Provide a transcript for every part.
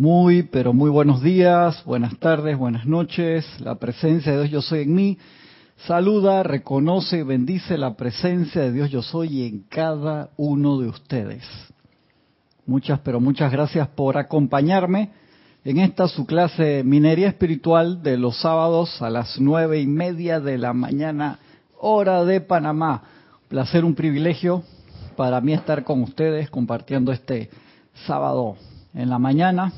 Muy, pero muy buenos días, buenas tardes, buenas noches. La presencia de Dios yo soy en mí. Saluda, reconoce y bendice la presencia de Dios yo soy en cada uno de ustedes. Muchas, pero muchas gracias por acompañarme en esta su clase Minería Espiritual de los sábados a las nueve y media de la mañana, hora de Panamá. Placer, un privilegio para mí estar con ustedes compartiendo este sábado en la mañana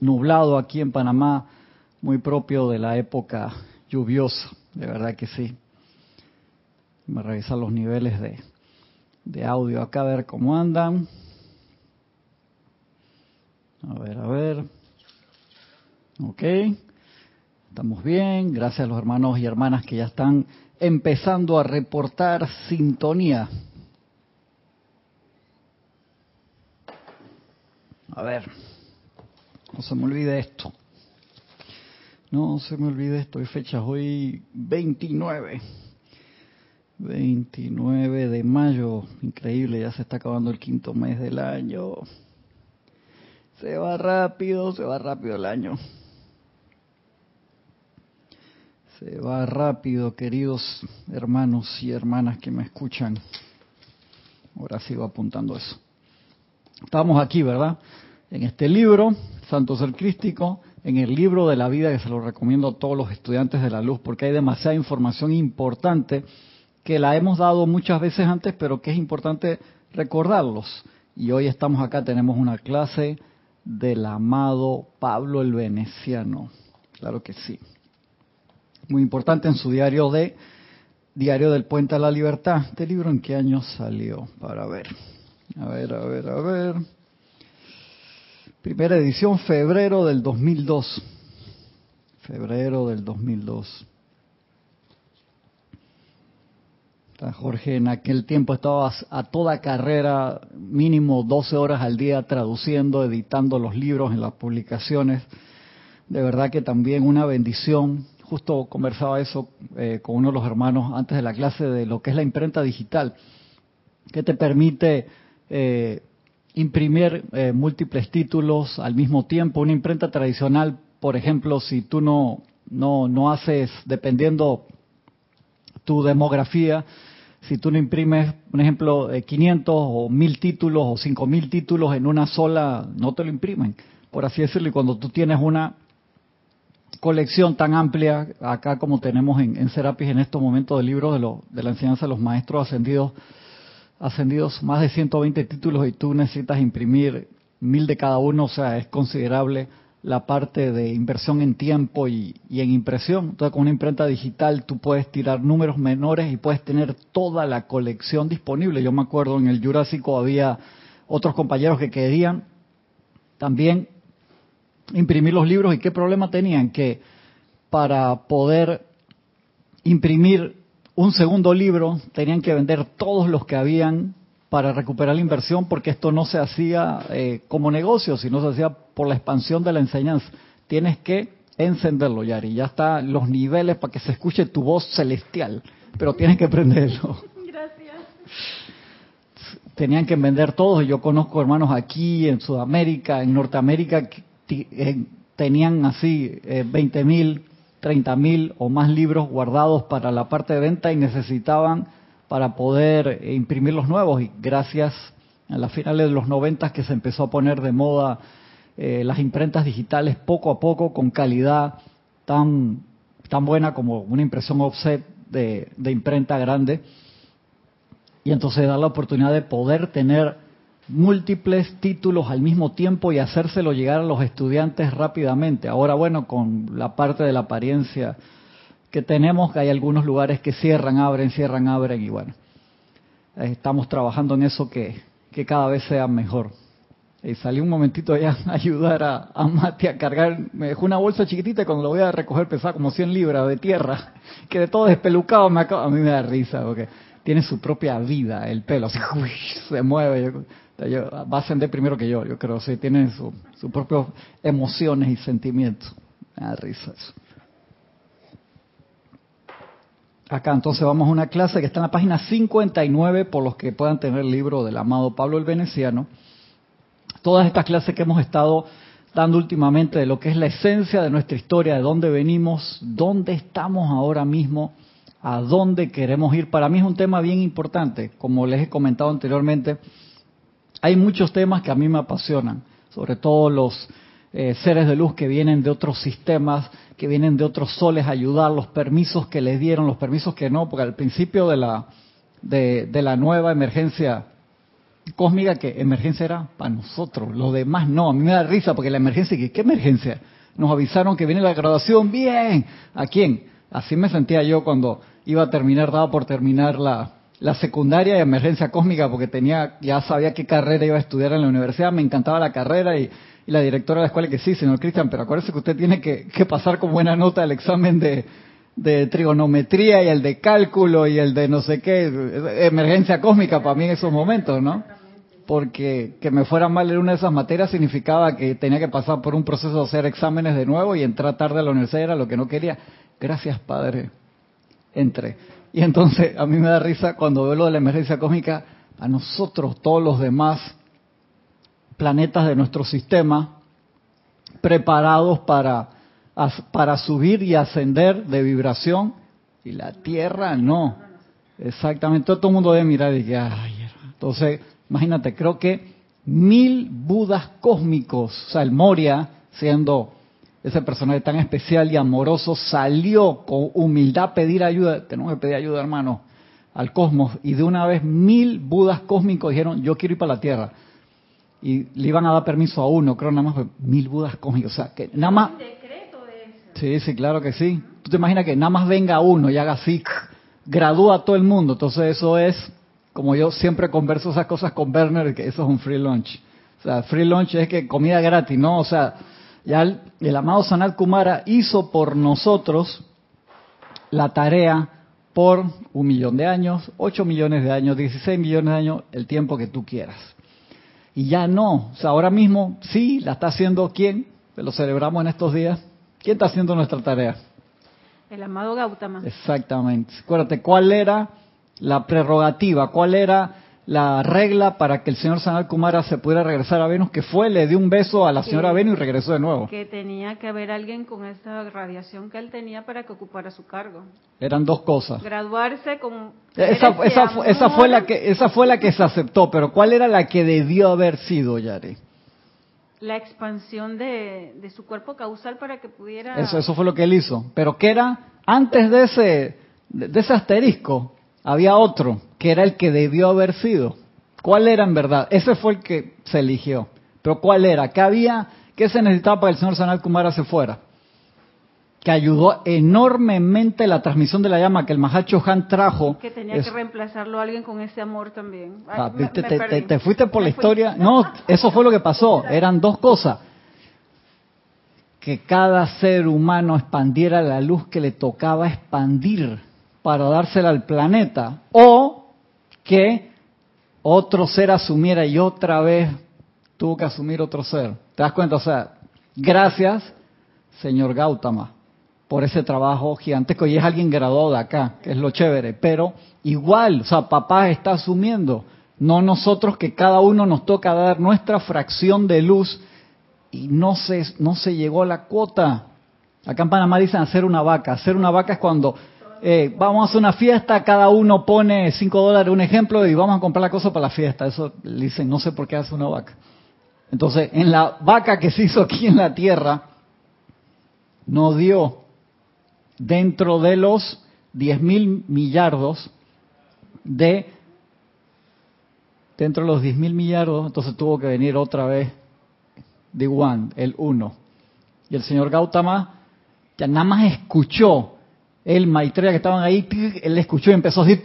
nublado aquí en Panamá, muy propio de la época lluviosa, de verdad que sí. Me revisar los niveles de, de audio acá, a ver cómo andan. A ver, a ver. Ok. Estamos bien. Gracias a los hermanos y hermanas que ya están empezando a reportar sintonía. A ver. No se me olvide esto. No se me olvide esto. Hay fechas hoy 29. 29 de mayo. Increíble, ya se está acabando el quinto mes del año. Se va rápido, se va rápido el año. Se va rápido, queridos hermanos y hermanas que me escuchan. Ahora sigo apuntando eso. Estamos aquí, ¿verdad? En este libro, Santo Ser Crístico, en el libro de la vida que se lo recomiendo a todos los estudiantes de la luz porque hay demasiada información importante que la hemos dado muchas veces antes pero que es importante recordarlos. Y hoy estamos acá, tenemos una clase del amado Pablo el Veneciano. Claro que sí. Muy importante en su diario de Diario del Puente a la Libertad. ¿Este libro en qué año salió? Para ver. A ver, a ver, a ver. Primera edición, febrero del 2002. Febrero del 2002. Jorge en aquel tiempo estaba a toda carrera, mínimo 12 horas al día traduciendo, editando los libros en las publicaciones. De verdad que también una bendición. Justo conversaba eso eh, con uno de los hermanos antes de la clase de lo que es la imprenta digital, que te permite eh, imprimir eh, múltiples títulos al mismo tiempo. Una imprenta tradicional, por ejemplo, si tú no, no, no haces, dependiendo tu demografía, si tú no imprimes, por ejemplo, 500 eh, o 1000 títulos o 5000 títulos en una sola, no te lo imprimen, por así decirlo. Y cuando tú tienes una colección tan amplia, acá como tenemos en, Serapis en estos momentos de libros de, lo, de la enseñanza de los maestros ascendidos, ascendidos más de 120 títulos y tú necesitas imprimir mil de cada uno, o sea, es considerable la parte de inversión en tiempo y, en impresión. Entonces, con una imprenta digital tú puedes tirar números menores y puedes tener toda la colección disponible. Yo me acuerdo en el Jurásico había otros compañeros que querían también imprimir los libros y qué problema tenían que para poder imprimir un segundo libro, tenían que vender todos los que habían para recuperar la inversión porque esto no se hacía eh, como negocio, sino se hacía por la expansión de la enseñanza. Tienes que encenderlo, Yari. Ya están los niveles para que se escuche tu voz celestial, pero tienes que prenderlo. Gracias. Tenían que vender todos. Yo conozco hermanos aquí, en Sudamérica, en Norteamérica, que eh, tenían así eh, 20 mil 30 mil o más libros guardados para la parte de venta y necesitaban para poder imprimir los nuevos. Y gracias a las finales de los 90 que se empezó a poner de moda eh, las imprentas digitales poco a poco con calidad tan, tan buena como una impresión offset de, de imprenta grande. Y entonces da la oportunidad de poder tener múltiples títulos al mismo tiempo y hacérselo llegar a los estudiantes rápidamente. Ahora, bueno, con la parte de la apariencia que tenemos, que hay algunos lugares que cierran, abren, cierran, abren y bueno, estamos trabajando en eso que, que cada vez sea mejor. Y salí un momentito allá a ayudar a, a Mati a cargar, me dejó una bolsa chiquitita y cuando lo voy a recoger pesaba como 100 libras de tierra, que de todo despelucado me acaba, a mí me da risa porque tiene su propia vida el pelo, se mueve. va a ascender primero que yo, yo creo, sí, tiene sus su propias emociones y sentimientos. Me da risa eso. Acá entonces vamos a una clase que está en la página 59 por los que puedan tener el libro del amado Pablo el Veneciano. Todas estas clases que hemos estado dando últimamente de lo que es la esencia de nuestra historia, de dónde venimos, dónde estamos ahora mismo, a dónde queremos ir. Para mí es un tema bien importante, como les he comentado anteriormente. Hay muchos temas que a mí me apasionan, sobre todo los eh, seres de luz que vienen de otros sistemas, que vienen de otros soles a ayudar, los permisos que les dieron, los permisos que no, porque al principio de la, de, la nueva emergencia cósmica que emergencia era para nosotros, los demás no. A mí me da risa porque la emergencia, ¿qué, emergencia? Nos avisaron que viene la graduación, bien. ¿A quién? Así me sentía yo cuando iba a terminar, daba por terminar la, la secundaria de emergencia cósmica porque tenía, ya sabía qué carrera iba a estudiar en la universidad, me encantaba la carrera y, la directora de la escuela que sí, señor Cristian, pero acuérdese que usted tiene que, que pasar con buena nota el examen de, de trigonometría y el de cálculo y el de no sé qué, emergencia cósmica para mí en esos momentos, ¿no? Porque que me fuera mal en una de esas materias significaba que tenía que pasar por un proceso de hacer exámenes de nuevo y entrar tarde a la universidad era lo que no quería. Gracias, Padre. Entré. Y entonces a mí me da risa cuando veo lo de la emergencia cósmica, a nosotros, todos los demás planetas de nuestro sistema, preparados para, para subir y ascender de vibración, y la Tierra no. Exactamente, todo el mundo debe mirar y que, ay, entonces Imagínate, creo que mil Budas cósmicos, o sea, el Moria, siendo ese personaje tan especial y amoroso, salió con humildad a pedir ayuda. Tenemos que pedir ayuda, hermano, al cosmos. Y de una vez mil Budas cósmicos dijeron, yo quiero ir para la Tierra. Y le iban a dar permiso a uno, creo nada más mil Budas cósmicos. O sea, que nada más... Sí, sí, claro que sí. Tú te imaginas que nada más venga uno y haga así, gradúa a todo el mundo. Entonces eso es como yo siempre converso esas cosas con Werner, que eso es un free lunch. O sea, free lunch es que comida gratis, ¿no? O sea, ya el, amado Sanat Kumara hizo por nosotros la tarea por un millón de años, ocho millones de años, dieciséis millones de años, el tiempo que tú quieras. Y ya no, o sea, ahora mismo sí, la está haciendo quién, lo celebramos en estos días. ¿Quién está haciendo nuestra tarea? El amado Gautama. Exactamente. Acuérdate, ¿cuál era la prerrogativa, cuál era la regla para que el señor Sanal Kumara se pudiera regresar a Venus, que fue, le dio un beso a la señora Venus y regresó de nuevo. Que tenía que haber alguien con esa radiación que él tenía para que ocupara su cargo. Eran dos cosas. Graduarse con... Esa, esa, fue la que, esa fue la que se aceptó, pero ¿cuál era la que debió haber sido, Yari? La expansión de, de su cuerpo causal para que pudiera... Eso, eso fue lo que él hizo. Pero ¿qué era? Antes de ese, de ese asterisco, había otro que era el que debió haber sido. ¿Cuál era en verdad? Ese fue el que se eligió. Pero ¿cuál era? ¿Qué había? ¿Qué se necesitaba para que el señor Sanal Kumara se fuera? Que ayudó enormemente la transmisión de la llama que el Mahacho Han trajo. Que tenía que reemplazarlo a alguien con ese amor también. Ah, te, fuiste por la historia. No, eso fue lo que pasó. Eran dos cosas. Que cada ser humano expandiera la luz que le tocaba expandir para dársela al planeta, o que otro ser asumiera y otra vez tuvo que asumir otro ser. ¿Te das cuenta? O sea, gracias, señor Gautama, por ese trabajo gigantesco. Y es alguien graduado de acá, que es lo chévere. Pero igual, o sea, papá está asumiendo, no nosotros que cada uno nos toca dar nuestra fracción de luz y no se, no se llegó a la cuota. Acá en Panamá dicen hacer una vaca. Hacer una vaca es cuando eh, vamos a una fiesta, cada uno pone 5 dólares, un ejemplo, y vamos a comprar la cosa para la fiesta. Eso le dicen, no sé por qué hace una vaca. Entonces, en la vaca que se hizo aquí en la tierra, no dio dentro de los 10 mil millardos de, dentro de los 10 mil millardos, entonces tuvo que venir otra vez de One, el uno. Y el señor Gautama ya nada más escuchó el Maitreya que estaban ahí, él escuchó y empezó así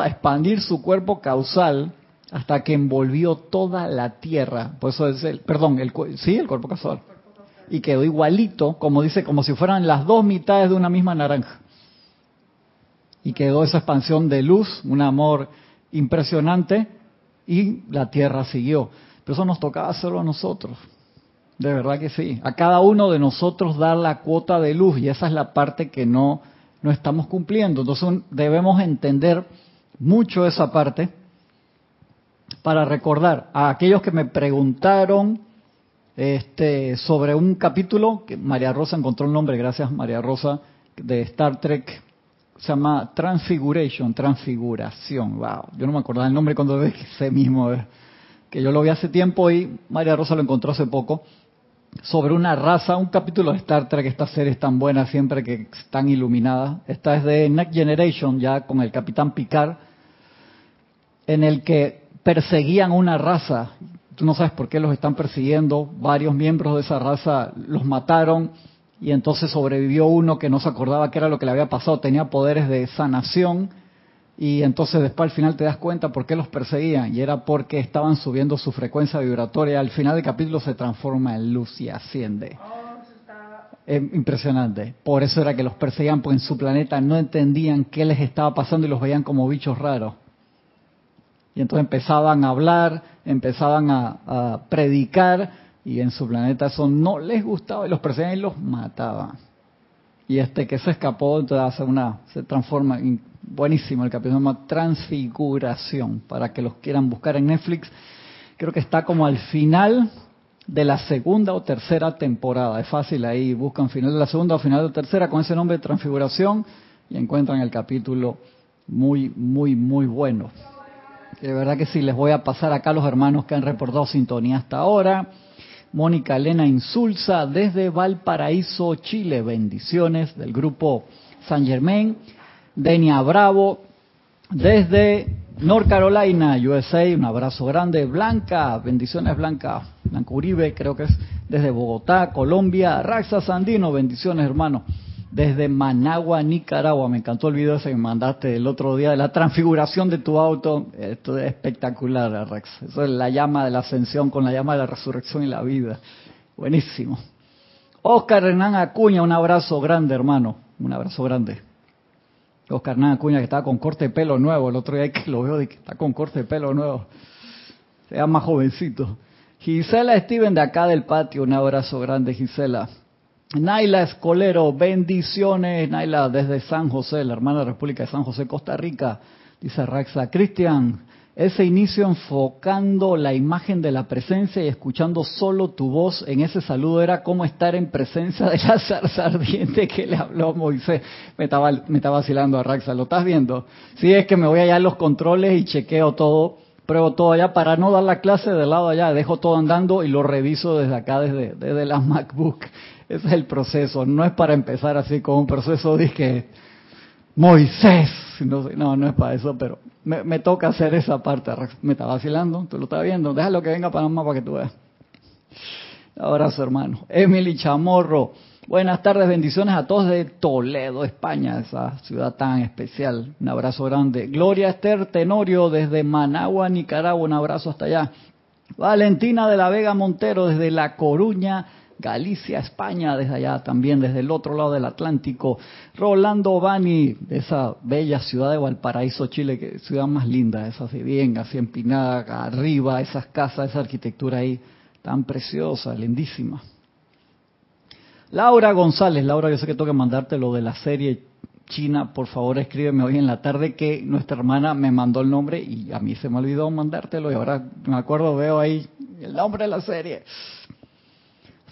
a expandir su cuerpo causal hasta que envolvió toda la tierra. Por eso es el, perdón, el, sí, el cuerpo causal. Y quedó igualito, como dice, como si fueran las dos mitades de una misma naranja. Y quedó esa expansión de luz, un amor impresionante, y la tierra siguió. Pero eso nos tocaba hacerlo a nosotros. De verdad que sí. A cada uno de nosotros dar la cuota de luz y esa es la parte que no, no estamos cumpliendo. Entonces debemos entender mucho esa parte para recordar a aquellos que me preguntaron este, sobre un capítulo que María Rosa encontró el nombre, gracias María Rosa, de Star Trek, se llama Transfiguration, Transfiguración. Wow, yo no me acordaba el nombre cuando ve ese mismo, eh, que yo lo vi hace tiempo y María Rosa lo encontró hace poco sobre una raza, un capítulo de Star Trek, estas series tan buenas siempre que están iluminadas. Esta es de Next Generation, ya con el capitán Picard, en el que perseguían una raza. Tú no sabes por qué los están persiguiendo. Varios miembros de esa raza los mataron y entonces sobrevivió uno que no se acordaba qué era lo que le había pasado. Tenía poderes de sanación y entonces después al final te das cuenta por qué los perseguían y era porque estaban subiendo su frecuencia vibratoria. Al final del capítulo se transforma en luz y asciende. Es impresionante. Por eso era que los perseguían, porque en su planeta no entendían qué les estaba pasando y los veían como bichos raros. Y entonces empezaban a hablar, empezaban a, predicar, y en su planeta eso no les gustaba, y los perseguían y los mataban. Y este que se escapó, entonces una, se transforma, buenísimo el capítulo, se llama Transfiguración, para que los quieran buscar en Netflix. Creo que está como al final de la segunda o tercera temporada. Es fácil ahí, buscan final de la segunda o final de la tercera con ese nombre de Transfiguración y encuentran el capítulo muy, muy, muy bueno. De verdad que sí, les voy a pasar acá a los hermanos que han reportado sintonía hasta ahora. Mónica Elena Insulza desde Valparaíso, Chile. Bendiciones del grupo San Germain. Denia Bravo desde North Carolina, USA. Un abrazo grande. Blanca, bendiciones Blanca. Blanca Uribe, creo que es desde Bogotá, Colombia. Raxa Sandino, bendiciones hermano desde Managua, Nicaragua. Me encantó el video ese que me mandaste el otro día de la transfiguración de tu auto. Esto es espectacular, Rex. Eso es la llama de la ascensión con la llama de la resurrección y la vida. Buenísimo. Oscar Hernán Acuña, un abrazo grande, hermano. Un abrazo grande. Oscar Hernán Acuña, que está con corte de pelo nuevo. El otro día que lo veo, que está con corte de pelo nuevo. Se llama jovencito. Gisela Steven, de acá del patio. Un abrazo grande, Gisela. Naila Escolero, bendiciones, Naila, desde San José, la hermana de la República de San José, Costa Rica, dice Raxa. Cristian, ese inicio enfocando la imagen de la presencia y escuchando solo tu voz en ese saludo era como estar en presencia de la zarza ardiente que le habló Moisés. Me estaba, me estaba vacilando a Raxa, ¿lo estás viendo? Sí, es que me voy allá a los controles y chequeo todo, pruebo todo allá para no dar la clase del lado allá, dejo todo andando y lo reviso desde acá, desde, desde la MacBook. Ese es el proceso. No es para empezar así con un proceso de que Moisés. No, no, es para eso, pero me, toca hacer esa parte. Me está vacilando, tú lo estás viendo. Déjalo que venga para más para que tú veas. Abrazo, hermano. Emily Chamorro. Buenas tardes, bendiciones a todos de Toledo, España, esa ciudad tan especial. Un abrazo grande. Gloria Esther Tenorio desde Managua, Nicaragua. Un abrazo hasta allá. Valentina de la Vega Montero desde La Coruña, Galicia, España, desde allá también, desde el otro lado del Atlántico. Rolando Bani, de esa bella ciudad de Valparaíso, Chile, que ciudad más linda, esa así bien, así empinada, arriba, esas casas, esa arquitectura ahí, tan preciosa, lindísima. Laura González, Laura, yo sé que tengo que mandarte lo de la serie China, por favor escríbeme hoy en la tarde que nuestra hermana me mandó el nombre y a mí se me olvidó mandártelo y ahora me acuerdo, veo ahí el nombre de la serie.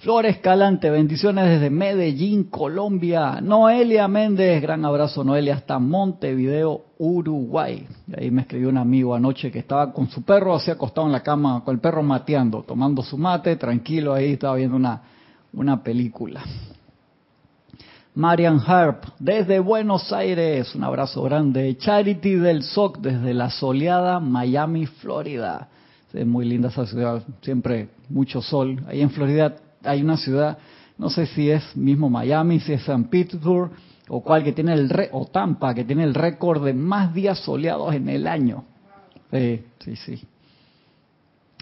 Flores Calante, bendiciones desde Medellín, Colombia. Noelia Méndez, gran abrazo Noelia, hasta Montevideo, Uruguay. Y ahí me escribió un amigo anoche que estaba con su perro así acostado en la cama, con el perro mateando, tomando su mate, tranquilo ahí, estaba viendo una, una película. Marian Harp, desde Buenos Aires, un abrazo grande. Charity del SOC, desde la soleada Miami, Florida. Es muy linda esa ciudad, siempre mucho sol. Ahí en Florida hay una ciudad, no sé si es mismo Miami, si es San Petersburg o cual que tiene el re, o Tampa que tiene el récord de más días soleados en el año. sí, sí.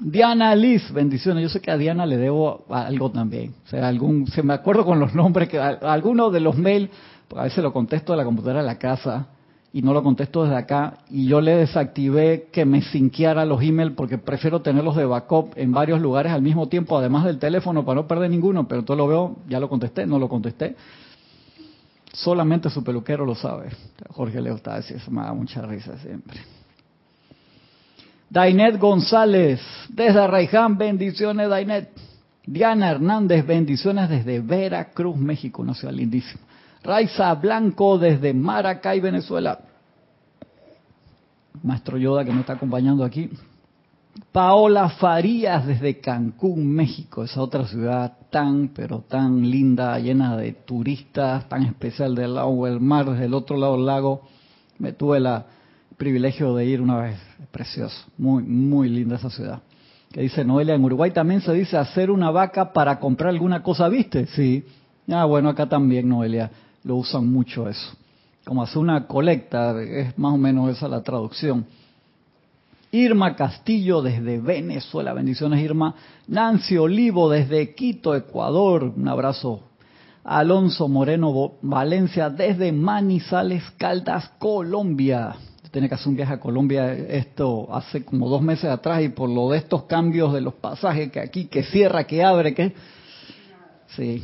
Diana Liz, bendiciones. Yo sé que a Diana le debo algo también. O sea, algún, se me acuerdo con los nombres que algunos de los mails, a veces lo contesto de la computadora de la casa y no lo contesto desde acá y yo le desactivé que me sinqueara los emails porque prefiero tenerlos de backup en varios lugares al mismo tiempo, además del teléfono para no perder ninguno, pero todo lo veo, ya lo contesté, no lo contesté. Solamente su peluquero lo sabe. Jorge Leo está así, eso me da mucha risa siempre. Dainet González, desde Raiján, bendiciones Dainet. Diana Hernández, bendiciones desde Veracruz, México, una ciudad lindísima. Raiza Blanco desde Maracay, Venezuela. Maestro Yoda que me está acompañando aquí. Paola Farías desde Cancún, México, esa otra ciudad tan, pero tan linda, llena de turistas, tan especial del lado del mar, desde el otro lado del lago. Me tuve el privilegio de ir una vez, precioso, muy, muy linda esa ciudad. Que dice Noelia, en Uruguay también se dice hacer una vaca para comprar alguna cosa, ¿viste? Sí. Ah, bueno, acá también, Noelia, lo usan mucho eso. Como hacer una colecta, es más o menos esa la traducción Irma Castillo desde Venezuela, bendiciones Irma. Nancy Olivo desde Quito, Ecuador, un abrazo. Alonso Moreno Valencia desde Manizales, Caldas, Colombia. Tiene que hacer un viaje a Colombia esto hace como dos meses atrás y por lo de estos cambios de los pasajes que aquí, que cierra, que abre, que... Sí.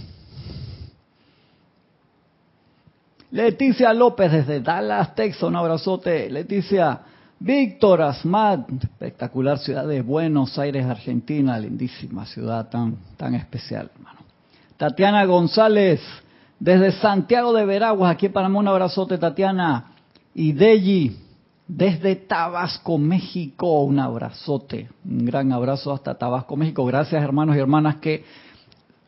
Leticia López desde Dallas, Texas, un abrazote. Leticia, Víctor Asmat, espectacular ciudad de Buenos Aires, Argentina, lindísima ciudad tan, tan especial, hermano. Tatiana González, desde Santiago de Veraguas, aquí en Panamá, un abrazote, Tatiana. Y Deji, desde Tabasco, México, un abrazote, un gran abrazo hasta Tabasco, México. Gracias, hermanos y hermanas, que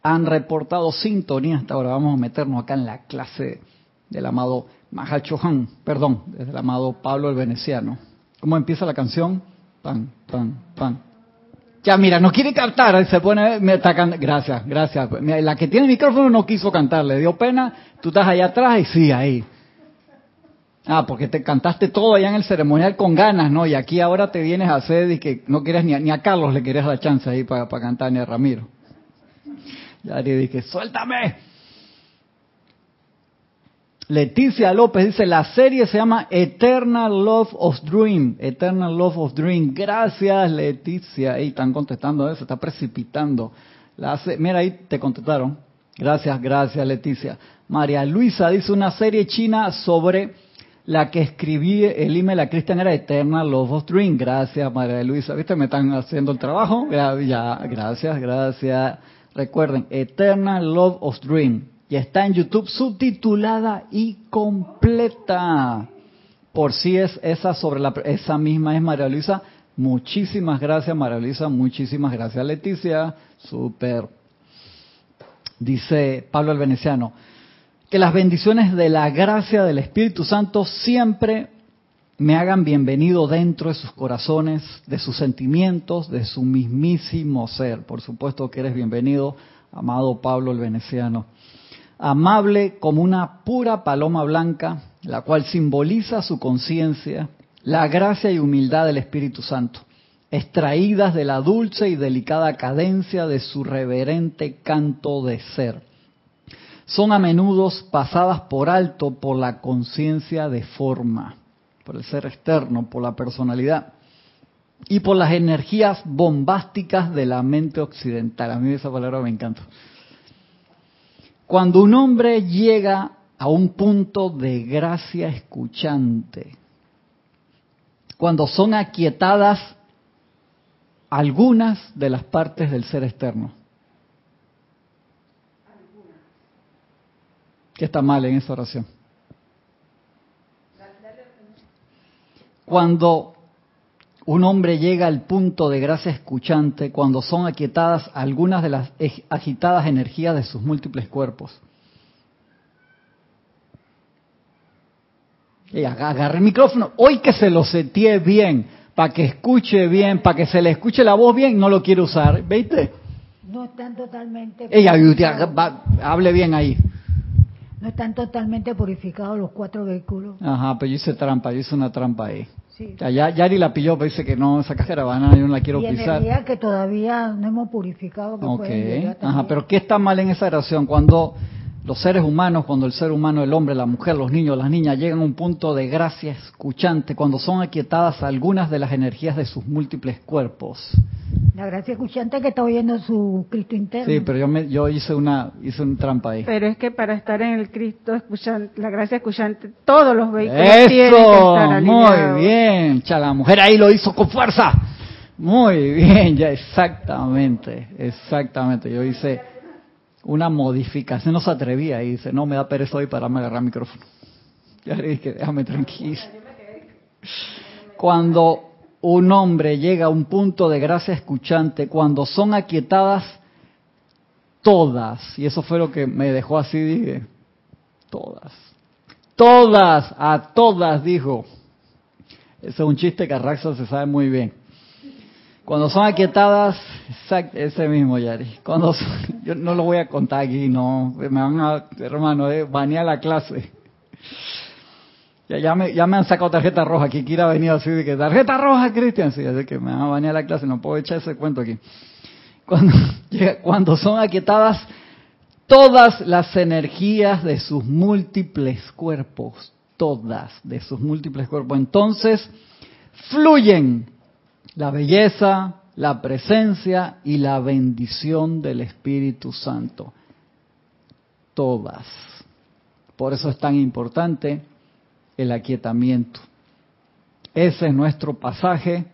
han reportado sintonía hasta ahora. Vamos a meternos acá en la clase del amado Mahachohan, perdón, desde el amado Pablo el Veneciano. ¿Cómo empieza la canción? Pan, pan, pan. Ya, mira, no quiere cantar, se pone, me está gracias, gracias. La que tiene el micrófono no quiso cantar, le dio pena, tú estás allá atrás y sí, ahí. Ah, porque te cantaste todo allá en el ceremonial con ganas, ¿no? Y aquí ahora te vienes a hacer y que no quieres ni a, ni a Carlos le quieres la chance ahí para, para cantar, ni a Ramiro. Ya le dije, suéltame. Leticia López dice, la serie se llama Eternal Love of Dream. Eternal Love of Dream. Gracias, Leticia. Ahí están contestando eso, está precipitando. La Mira, ahí te contestaron. Gracias, gracias, Leticia. María Luisa dice una serie china sobre la que escribí el email a Cristian era Eternal Love of Dream. Gracias, María Luisa. ¿Viste? Me están haciendo el trabajo. Ya, gracias, gracias. Recuerden, Eternal Love of Dream y está en YouTube subtitulada y completa. Por si es esa sobre la esa misma es María Luisa. Muchísimas gracias María Luisa, muchísimas gracias Leticia, super. Dice Pablo el Veneciano, que las bendiciones de la gracia del Espíritu Santo siempre me hagan bienvenido dentro de sus corazones, de sus sentimientos, de su mismísimo ser. Por supuesto que eres bienvenido, amado Pablo el Veneciano amable como una pura paloma blanca, la cual simboliza su conciencia, la gracia y humildad del Espíritu Santo, extraídas de la dulce y delicada cadencia de su reverente canto de ser. Son a menudo pasadas por alto por la conciencia de forma, por el ser externo, por la personalidad y por las energías bombásticas de la mente occidental. A mí esa palabra me encanta. Cuando un hombre llega a un punto de gracia escuchante, cuando son aquietadas algunas de las partes del ser externo. ¿Qué está mal en esa oración? Cuando un hombre llega al punto de gracia escuchante cuando son aquietadas algunas de las agitadas energías de sus múltiples cuerpos. Y agarre el micrófono, hoy que se lo setee bien, para que escuche bien, para que se le escuche la voz bien, no lo quiere usar, ¿veis? No están totalmente... Ella, hable bien ahí. No están totalmente purificados los cuatro vehículos. Ajá, pero yo hice trampa, yo hice una trampa ahí. Sí. Ya, Yari la pilló, pero dice que no, esa caravana yo no la quiero y pisar. energía que todavía no hemos purificado. Que okay. Ajá, pero ¿qué está mal en esa oración? Cuando los seres humanos, cuando el ser humano, el hombre, la mujer, los niños, las niñas llegan a un punto de gracia escuchante, cuando son aquietadas algunas de las energías de sus múltiples cuerpos. La gracia escuchante que está oyendo su Cristo interno. Sí, pero yo, me, yo hice una hice un trampa ahí. Pero es que para estar en el Cristo escuchante, la gracia escuchante, todos los vehículos Eso, tienen que estar muy bien. Cha, la mujer ahí lo hizo con fuerza. Muy bien, ya exactamente, exactamente. Yo hice una modificación, no se atrevía y dice, no me da pereza hoy para me agarrar el micrófono. Ya le dije, déjame tranquilo. Cuando un hombre llega a un punto de gracia escuchante, cuando son aquietadas todas, y eso fue lo que me dejó así, dije, todas, todas, a todas, dijo. Ese es un chiste que Arraxa se sabe muy bien. Cuando son aquietadas, ese mismo, Yari. Cuando yo no lo voy a contar aquí, no, me van a, hermano, eh, banear la clase. Ya, me, ya me han sacado tarjeta roja, aquí quiera venir así de que tarjeta roja, Cristian, sí, así que me van a banear la clase, no puedo echar ese cuento aquí. Cuando, cuando son aquietadas todas las energías de sus múltiples cuerpos, todas de sus múltiples cuerpos, entonces fluyen la belleza, la presencia y la bendición del Espíritu Santo. Todas. Por eso es tan importante el aquietamiento. Ese es nuestro pasaje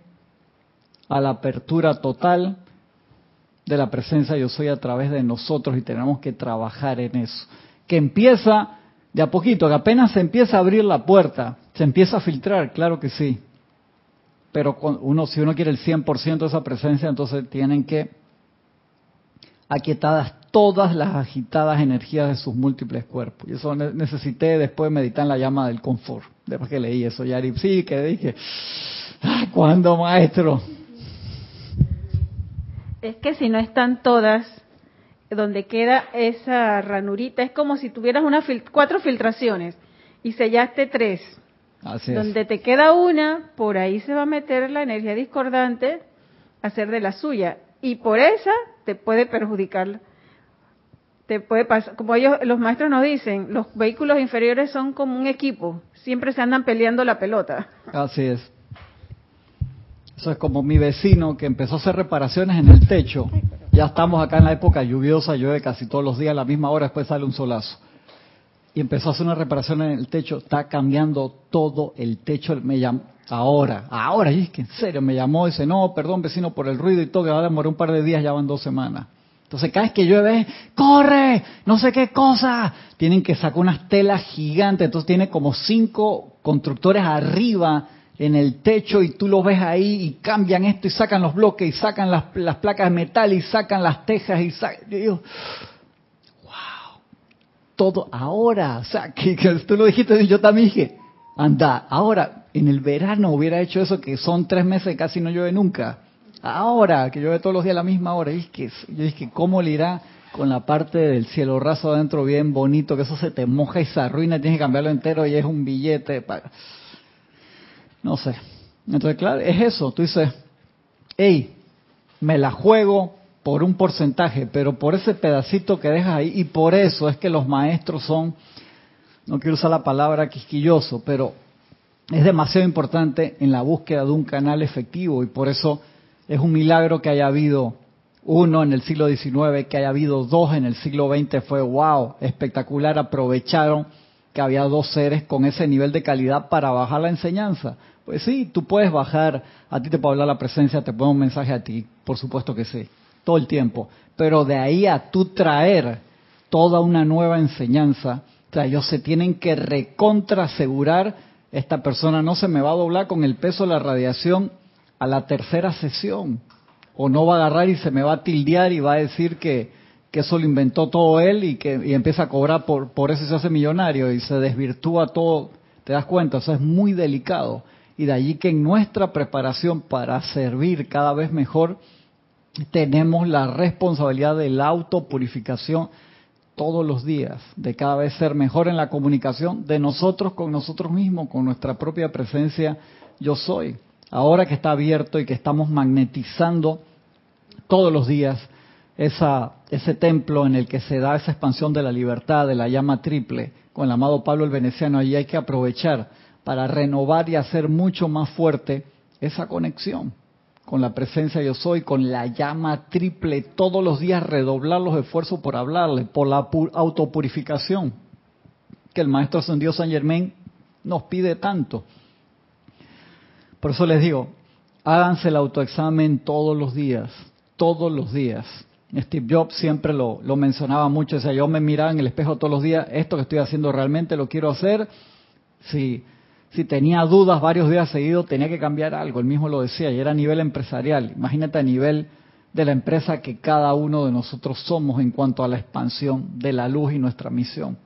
a la apertura total de la presencia yo soy a través de nosotros y tenemos que trabajar en eso. Que empieza de a poquito, que apenas se empieza a abrir la puerta, se empieza a filtrar, claro que sí pero uno, si uno quiere el 100% de esa presencia, entonces tienen que aquietadas todas las agitadas energías de sus múltiples cuerpos. Y eso necesité después meditar en la llama del confort. Después que leí eso, Yari, sí, que dije, ¿cuándo, maestro? Es que si no están todas, donde queda esa ranurita, es como si tuvieras una cuatro filtraciones y sellaste tres donde te queda una, por ahí se va a meter la energía discordante a hacer de la suya. Y por esa te puede perjudicar. Te puede pasar, como ellos, los maestros nos dicen, los vehículos inferiores son como un equipo, siempre se andan peleando la pelota. Así es. Eso es como mi vecino que empezó a hacer reparaciones en el techo. Ya estamos acá en la época lluviosa, llueve casi todos los días a la misma hora, después sale un solazo y empezó a hacer una reparación en el techo, está cambiando todo el techo, me llamó, ahora, ahora, y es que en serio, me llamó y dice, no, perdón vecino por el ruido y todo, que va a demorar un par de días, ya van dos semanas. Entonces cada vez que llueve, corre, no sé qué cosa, tienen que sacar unas telas gigantes, entonces tiene como cinco constructores arriba en el techo y tú lo ves ahí y cambian esto y sacan los bloques y sacan las, las placas de metal y sacan las tejas y sacan todo ahora. O sea, que, tú lo dijiste y yo también dije, anda, ahora, en el verano hubiera hecho eso que son tres meses casi no llueve nunca. Ahora, que llueve todos los días a la misma hora. Y que, yo dije, ¿cómo le irá con la parte del cielo raso adentro bien bonito, que eso se te moja y se arruina, tienes que cambiarlo entero y es un billete. Para... No sé. Entonces, claro, es eso. Tú dices, hey, me la juego por un porcentaje, pero por ese pedacito que dejas ahí, y por eso es que los maestros son, no quiero usar la palabra quisquilloso, pero es demasiado importante en la búsqueda de un canal efectivo, y por eso es un milagro que haya habido uno en el siglo XIX, que haya habido dos en el siglo XX, fue wow, espectacular, aprovecharon que había dos seres con ese nivel de calidad para bajar la enseñanza. Pues sí, tú puedes bajar, a ti te puedo hablar la presencia, te pongo un mensaje a ti, por supuesto que sí todo el tiempo. Pero de ahí a tú traer toda una nueva enseñanza, o sea, ellos se tienen que recontra asegurar, esta persona no se me va a doblar con el peso de la radiación a la tercera sesión, o no va a agarrar y se me va a tildear y va a decir que, que eso lo inventó todo él y que y empieza a cobrar por, por eso se hace millonario y se desvirtúa todo, te das cuenta, o sea, es muy delicado. Y de allí que en nuestra preparación para servir cada vez mejor, tenemos la responsabilidad de la autopurificación todos los días, de cada vez ser mejor en la comunicación de nosotros con nosotros mismos, con nuestra propia presencia yo soy. Ahora que está abierto y que estamos magnetizando todos los días esa, ese templo en el que se da esa expansión de la libertad, de la llama triple, con el amado Pablo el Veneciano, allí hay que aprovechar para renovar y hacer mucho más fuerte esa conexión con la presencia yo soy, con la llama triple, todos los días redoblar los esfuerzos por hablarle, por la autopurificación, que el Maestro Ascendido San Germain nos pide tanto. Por eso les digo, Háganse el autoexamen todos los días, todos los días. Steve Jobs siempre lo, mencionaba mucho, o sea, yo me miraba en el espejo todos los días, esto que estoy haciendo realmente lo quiero hacer. Si, si tenía dudas varios días seguidos, tenía que cambiar algo, él mismo lo decía, y era a nivel empresarial. Imagínate a nivel de la empresa que cada uno de nosotros somos en cuanto a la expansión de la luz y nuestra misión,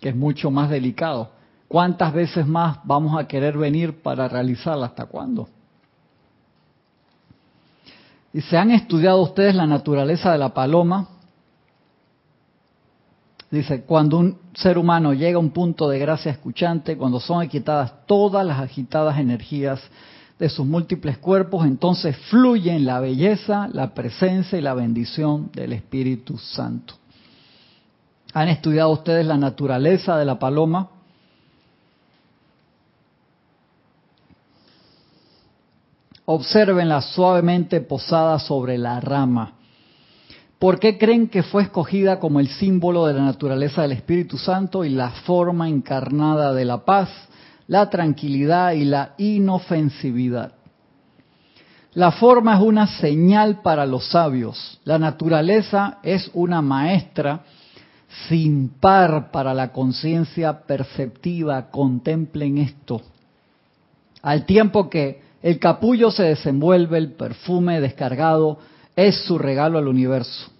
que es mucho más delicado. ¿Cuántas veces más vamos a querer venir para realizarla? ¿Hasta cuándo? Y se han estudiado ustedes la naturaleza de la paloma. Dice, cuando un ser humano llega a un punto de gracia escuchante, cuando son quitadas todas las agitadas energías de sus múltiples cuerpos, entonces fluyen la belleza, la presencia y la bendición del Espíritu Santo. ¿Han estudiado ustedes la naturaleza de la paloma? Obsérvenla suavemente posada sobre la rama. ¿Por qué creen que fue escogida como el símbolo de la naturaleza del Espíritu Santo y la forma encarnada de la paz? la tranquilidad y la inofensividad. La forma es una señal para los sabios. La naturaleza es una maestra sin par para la conciencia perceptiva. Contemplen esto. Al tiempo que el capullo se desenvuelve, el perfume descargado es su regalo al universo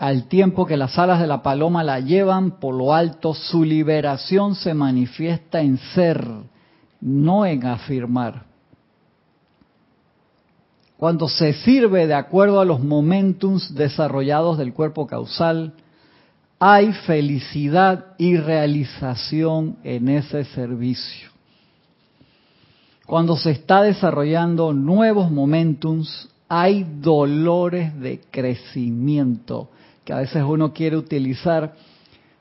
al tiempo que las alas de la paloma la llevan por lo alto, su liberación se manifiesta en ser, no en afirmar. Cuando se sirve de acuerdo a los momentums desarrollados del cuerpo causal, hay felicidad y realización en ese servicio. Cuando se está desarrollando nuevos momentums, hay dolores de crecimiento que a veces uno quiere utilizar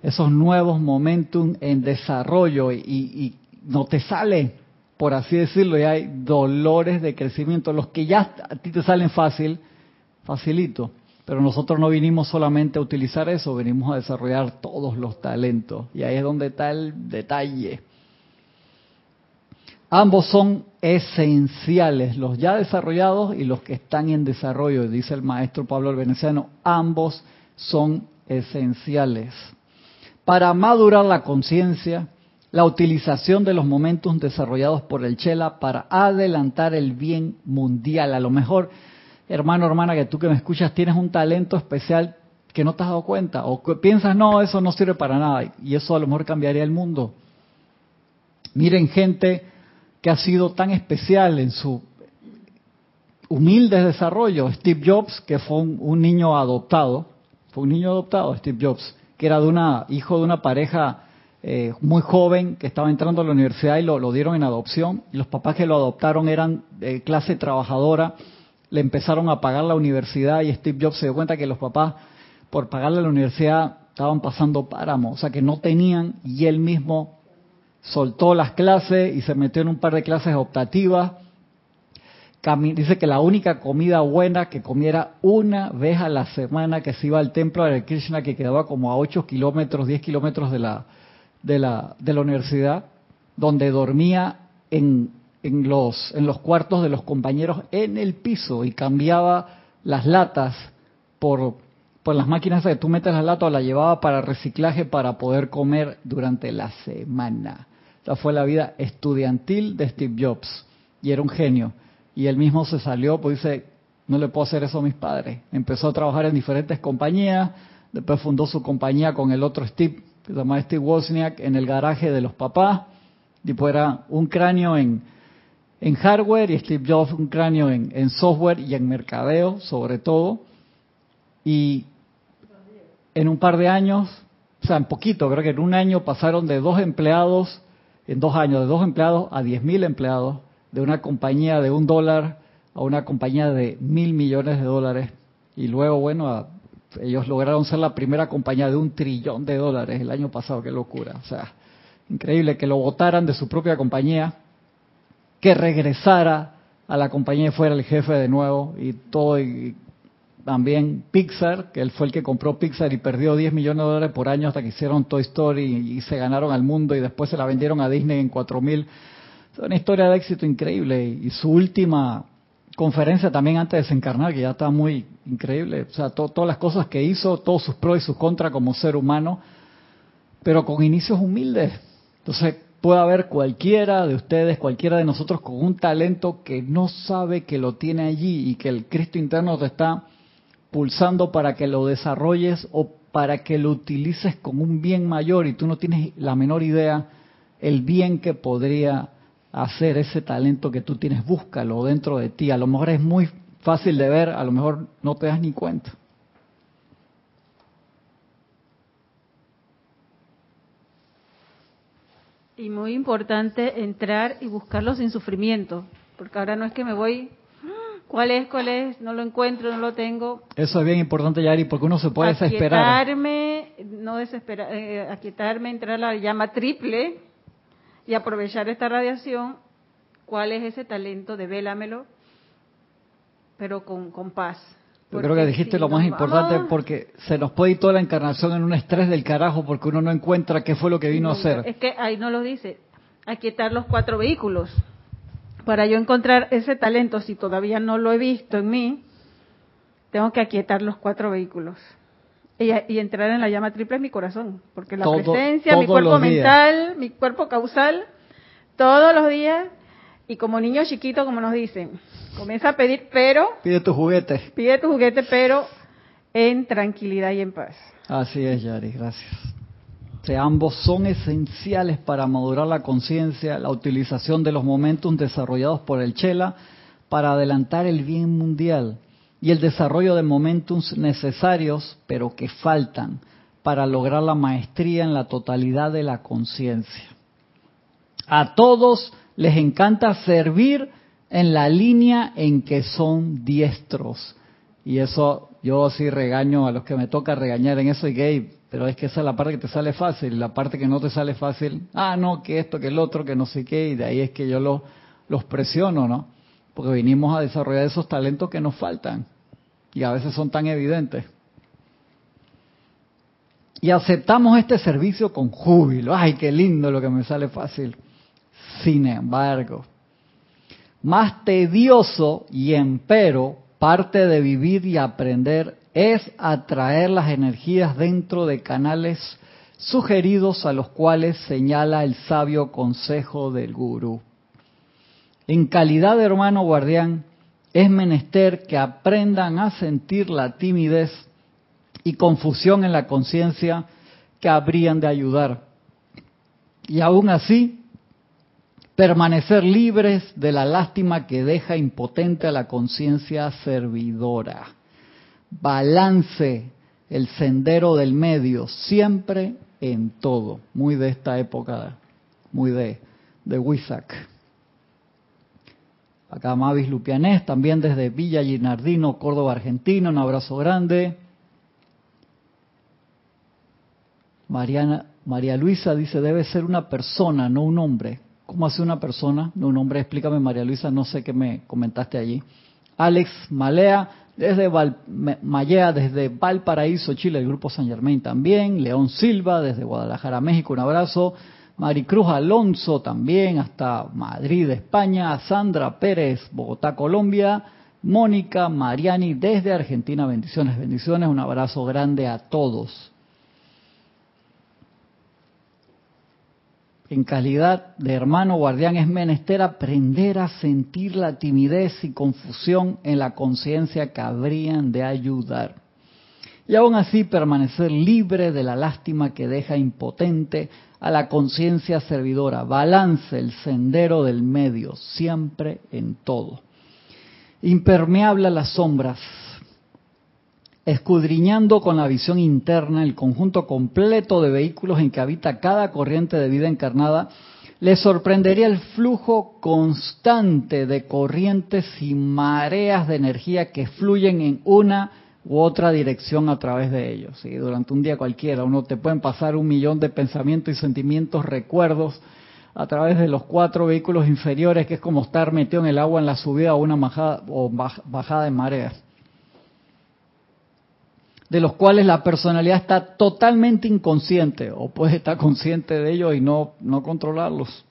esos nuevos momentum en desarrollo y, no te sale, por así decirlo, y hay dolores de crecimiento, los que ya a ti te salen fácil, facilito. Pero nosotros no vinimos solamente a utilizar eso, venimos a desarrollar todos los talentos. Y ahí es donde está el detalle. Ambos son esenciales, los ya desarrollados y los que están en desarrollo, dice el maestro Pablo el Veneciano, ambos son esenciales. Para madurar la conciencia, la utilización de los momentos desarrollados por el Chela para adelantar el bien mundial. A lo mejor, hermano, hermana, que tú que me escuchas tienes un talento especial que no te has dado cuenta o piensas, no, eso no sirve para nada y eso a lo mejor cambiaría el mundo. Miren gente que ha sido tan especial en su humilde desarrollo. Steve Jobs, que fue un niño adoptado, un niño adoptado, Steve Jobs, que era de una hijo de una pareja eh, muy joven que estaba entrando a la universidad y lo, dieron en adopción. Y los papás que lo adoptaron eran de clase trabajadora, le empezaron a pagar la universidad y Steve Jobs se dio cuenta que los papás, por pagarle la universidad, estaban pasando páramo, o sea que no tenían y él mismo soltó las clases y se metió en un par de clases optativas dice que la única comida buena que comiera una vez a la semana que se iba al templo de Krishna que quedaba como a 8 kilómetros, 10 kilómetros de la, de la, de la universidad, donde dormía en, en, los, en los cuartos de los compañeros en el piso y cambiaba las latas por, por las máquinas que tú metes las latas o la llevaba para reciclaje para poder comer durante la semana. Esa fue la vida estudiantil de Steve Jobs y era un genio y él mismo se salió, pues dice, no le puedo hacer eso a mis padres. Empezó a trabajar en diferentes compañías, después fundó su compañía con el otro Steve, que se llama Steve Wozniak, en el garaje de los papás, tipo era un cráneo en, en hardware y Steve Jobs un cráneo en, en software y en mercadeo sobre todo. Y en un par de años, o sea, en poquito, creo que en un año pasaron de dos empleados, en dos años, de dos empleados a diez mil empleados de una compañía de un dólar a una compañía de mil millones de dólares. Y luego, bueno, ellos lograron ser la primera compañía de un trillón de dólares el año pasado. Qué locura. O sea, increíble que lo votaran de su propia compañía, que regresara a la compañía y fuera el jefe de nuevo y todo. Y también Pixar, que él fue el que compró Pixar y perdió 10 millones de dólares por año hasta que hicieron Toy Story y, se ganaron al mundo y después se la vendieron a Disney en 4 mil una historia de éxito increíble y su última conferencia también antes de desencarnar, que ya está muy increíble, o sea, todas las cosas que hizo, todos sus pros y sus contras como ser humano, pero con inicios humildes. Entonces, puede haber cualquiera de ustedes, cualquiera de nosotros con un talento que no sabe que lo tiene allí y que el Cristo interno te está pulsando para que lo desarrolles o para que lo utilices con un bien mayor y tú no tienes la menor idea el bien que podría hacer ese talento que tú tienes, búscalo dentro de ti. A lo mejor es muy fácil de ver, a lo mejor no te das ni cuenta. Y muy importante entrar y buscarlo sin sufrimiento, porque ahora no es que me voy, ¿cuál es, cuál es? No lo encuentro, no lo tengo. Eso es bien importante, Yari, porque uno se puede desesperar. Aquietarme, no desesperar, eh, aquietarme, entrar a la llama triple y aprovechar esta radiación. ¿Cuál es ese talento? Devélamelo, pero con, con paz. Yo creo que dijiste lo más importante porque se nos puede ir toda la encarnación en un estrés del carajo porque uno no encuentra qué fue lo que vino a hacer. Es que ahí no lo dice. Aquietar los cuatro vehículos. Para yo encontrar ese talento, si todavía no lo he visto en mí, tengo que aquietar los cuatro vehículos. Y, entrar en la llama triple es mi corazón. Porque la presencia, mi cuerpo mental, mi cuerpo causal, todos los días, y como niño chiquito, como nos dicen, Comienza a pedir, pero... Pide tu juguete. Pide tu juguete, pero en tranquilidad y en paz. Así es, Yari, gracias. ambos son esenciales para madurar la conciencia, la utilización de los momentos desarrollados por el Chela para adelantar el bien mundial y el desarrollo de momentos necesarios, pero que faltan para lograr la maestría en la totalidad de la conciencia. A todos les encanta servir en la línea en que son diestros. Y eso yo sí regaño a los que me toca regañar en eso y gay, pero es que esa es la parte que te sale fácil, la parte que no te sale fácil, ah, no, que esto, que el otro, que no sé qué, y de ahí es que yo lo, los presiono, ¿no? Porque vinimos a desarrollar esos talentos que nos faltan y a veces son tan evidentes. Y aceptamos este servicio con júbilo, ay, qué lindo lo que me sale fácil. Sin embargo, más tedioso y empero parte de vivir y aprender es atraer las energías dentro de canales sugeridos a los cuales señala el sabio consejo del gurú. En calidad de hermano guardián, es menester que aprendan a sentir la timidez y confusión en la conciencia que habrían de ayudar. Y aún así, permanecer libres de la lástima que deja impotente a la conciencia servidora. Balance el sendero del medio, siempre en todo. Muy de esta época, muy de, de Huizac. Acá Mavis Lupianés, también desde Villa Ginardino, Córdoba, Argentina. Un abrazo grande. Mariana, María Luisa dice, debe ser una persona, no un hombre. ¿Cómo hace una persona? Un hombre, explícame María Luisa, no sé qué me comentaste allí. Alex Malea, desde Val, desde Valparaíso, Chile, el grupo San Germain también. León Silva, desde Guadalajara, México, un abrazo. Maricruz Alonso también, hasta Madrid, España. Sandra Pérez, Bogotá, Colombia. Mónica Mariani, desde Argentina, bendiciones, bendiciones. Un abrazo grande a todos. en calidad de hermano guardián es menester aprender a sentir la timidez y confusión en la conciencia que habrían de ayudar. Y aún así permanecer libre de la lástima que deja impotente a la conciencia servidora. Balance el sendero del medio, siempre en todo. Impermeable a las sombras, escudriñando con la visión interna el conjunto completo de vehículos en que habita cada corriente de vida encarnada, le sorprendería el flujo constante de corrientes y mareas de energía que fluyen en una u otra dirección a través de ellos. ¿sí? Durante un día cualquiera, uno te pueden pasar un millón de pensamientos y sentimientos, recuerdos a través de los cuatro vehículos inferiores, que es como estar metido en el agua en la subida o una bajada, de mareas de los cuales la personalidad está totalmente inconsciente o puede estar consciente de ellos y no, no controlarlos.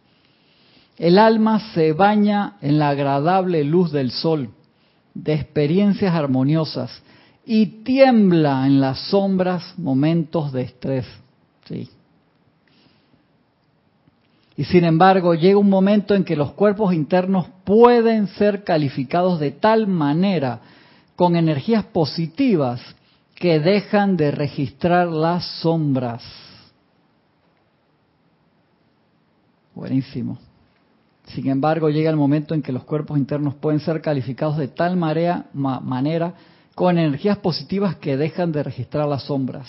El alma se baña en la agradable luz del sol, de experiencias armoniosas, y tiembla en las sombras momentos de estrés. Sí. Y sin embargo, llega un momento en que los cuerpos internos pueden ser calificados de tal manera con energías positivas que dejan de registrar las sombras. Buenísimo. Sin embargo, llega el momento en que los cuerpos internos pueden ser calificados de tal manera con energías positivas que dejan de registrar las sombras.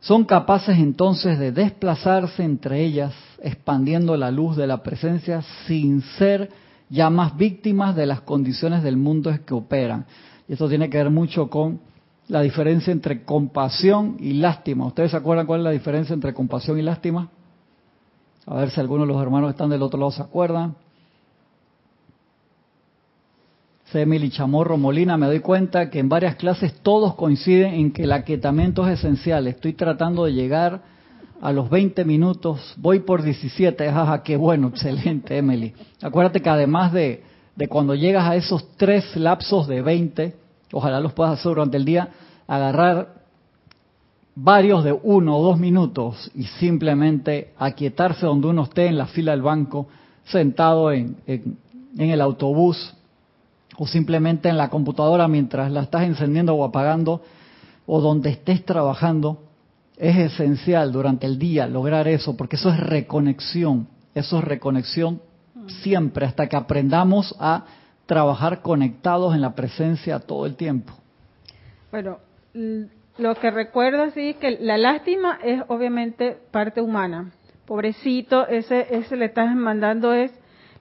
Son capaces entonces de desplazarse entre ellas, expandiendo la luz de la presencia sin ser ya más víctimas de las condiciones del mundo en que operan. Y esto tiene que ver mucho con la diferencia entre compasión y lástima. ¿Ustedes se acuerdan cuál es la diferencia entre compasión y lástima? A ver si algunos de los hermanos que están del otro lado se acuerdan. Emily Chamorro Molina, me doy cuenta que en varias clases todos coinciden en que el aquietamiento es esencial. Estoy tratando de llegar a los 20 minutos, voy por 17, jaja, qué bueno, excelente Emily. Acuérdate que además de, de cuando llegas a esos tres lapsos de 20, ojalá los puedas hacer durante el día, agarrar varios de uno o dos minutos y simplemente aquietarse donde uno esté en la fila del banco, sentado en, en, en el autobús, o simplemente en la computadora mientras la estás encendiendo o apagando o donde estés trabajando, es esencial durante el día lograr eso, porque eso es reconexión, eso es reconexión siempre, hasta que aprendamos a trabajar conectados en la presencia todo el tiempo. Bueno, lo que recuerdo sí es que la lástima es obviamente parte humana. Pobrecito, ese, ese le estás mandando es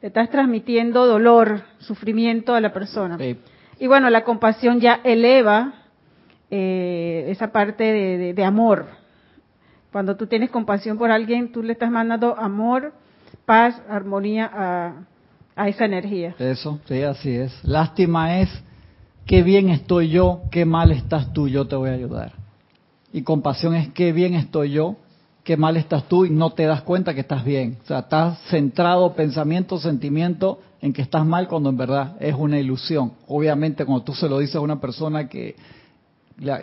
le estás transmitiendo dolor, sufrimiento a la persona. Y bueno, la compasión ya eleva eh, esa parte de, amor. Cuando tú tienes compasión por alguien, tú le estás mandando amor, paz, armonía a, a esa energía. Eso, sí, así es. Lástima es qué bien estoy yo, qué mal estás tú, yo te voy a ayudar. Y compasión es qué bien estoy yo, qué mal estás tú y no te das cuenta que estás bien. O sea, estás centrado pensamiento, sentimiento en que estás mal cuando en verdad es una ilusión. Obviamente cuando tú se lo dices a una persona que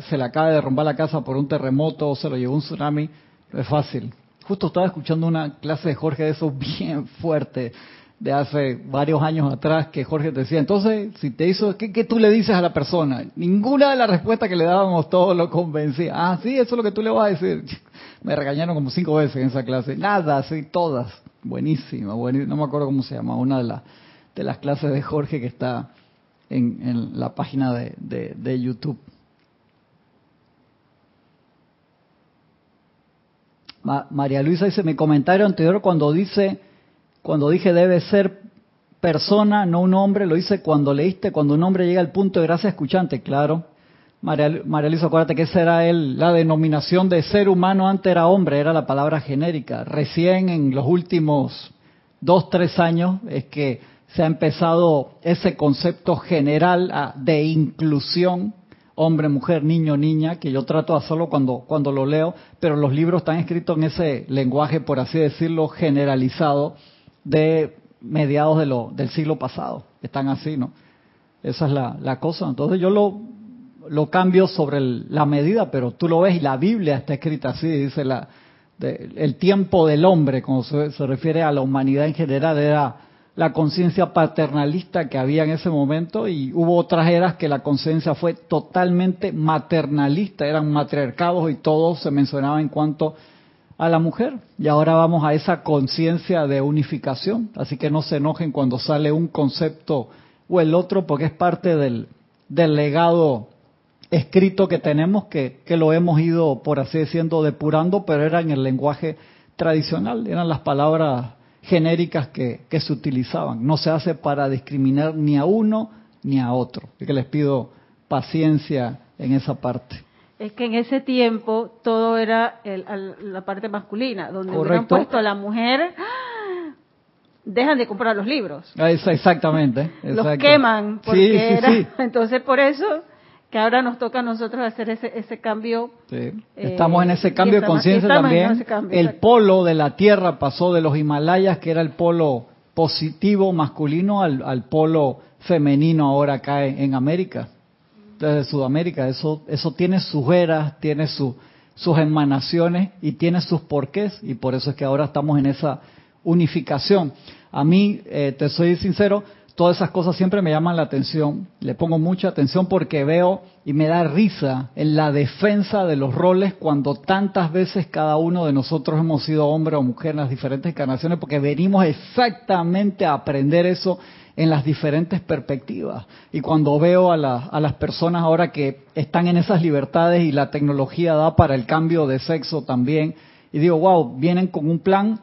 se le acaba de derrumbar la casa por un terremoto o se lo llevó un tsunami, no es fácil. Justo estaba escuchando una clase de Jorge de eso bien fuerte de hace varios años atrás que Jorge te decía, entonces, si te hizo, ¿qué, ¿qué, tú le dices a la persona? Ninguna de las respuestas que le dábamos todos lo convencía. Ah, sí, eso es lo que tú le vas a decir. Me regañaron como cinco veces en esa clase. Nada, sí, todas. Buenísima. No me acuerdo cómo se llama, una de, las de las clases de Jorge que está en, en la página de, de, de YouTube. María Luisa dice, mi comentario anterior cuando dice cuando dije debe ser persona, no un hombre, lo hice cuando leíste, cuando un hombre llega al punto de gracia escuchante, claro. María, María Luisa, acuérdate que esa era el, la denominación de ser humano antes era hombre, era la palabra genérica. Recién en los últimos dos, tres años es que se ha empezado ese concepto general de inclusión, hombre, mujer, niño, niña, que yo trato de hacerlo cuando, cuando lo leo, pero los libros están escritos en ese lenguaje, por así decirlo, generalizado de mediados de lo, del siglo pasado. Están así, ¿no? Esa es la, la cosa. Entonces yo lo, lo cambio sobre la medida, pero tú lo ves y la Biblia está escrita así, dice la, el tiempo del hombre, cuando se, se, refiere a la humanidad en general, era la conciencia paternalista que había en ese momento y hubo otras eras que la conciencia fue totalmente maternalista, eran matriarcados y todo se mencionaba en cuanto a la mujer. Y ahora vamos a esa conciencia de unificación. Así que no se enojen cuando sale un concepto o el otro, porque es parte del, del legado escrito que tenemos, que, que lo hemos ido, por así decirlo, depurando, pero era en el lenguaje tradicional, eran las palabras genéricas que, que se utilizaban. No se hace para discriminar ni a uno ni a otro. Así que les pido paciencia en esa parte es que en ese tiempo todo era la parte masculina, donde hubieran puesto a la mujer, ¡ah! dejan de comprar los libros. Ah, exactamente. Los queman, porque era, entonces por eso que ahora nos toca a nosotros hacer ese, ese cambio. Eh, estamos en ese cambio de conciencia también. el polo de la Tierra pasó de los Himalayas, que era el polo positivo masculino al, al polo femenino ahora acá en, América, desde Sudamérica. Eso, eso tiene sus eras, tiene sus emanaciones y tiene sus porqués y por eso es que ahora estamos en esa unificación. A mí, eh, te soy sincero, todas esas cosas siempre me llaman la atención. Le pongo mucha atención porque veo y me da risa en la defensa de los roles cuando tantas veces cada uno de nosotros hemos sido hombre o mujer en las diferentes encarnaciones porque venimos exactamente a aprender eso en las diferentes perspectivas. Y cuando veo a, a las personas ahora que están en esas libertades y la tecnología da para el cambio de sexo también, y digo, wow, vienen con un plan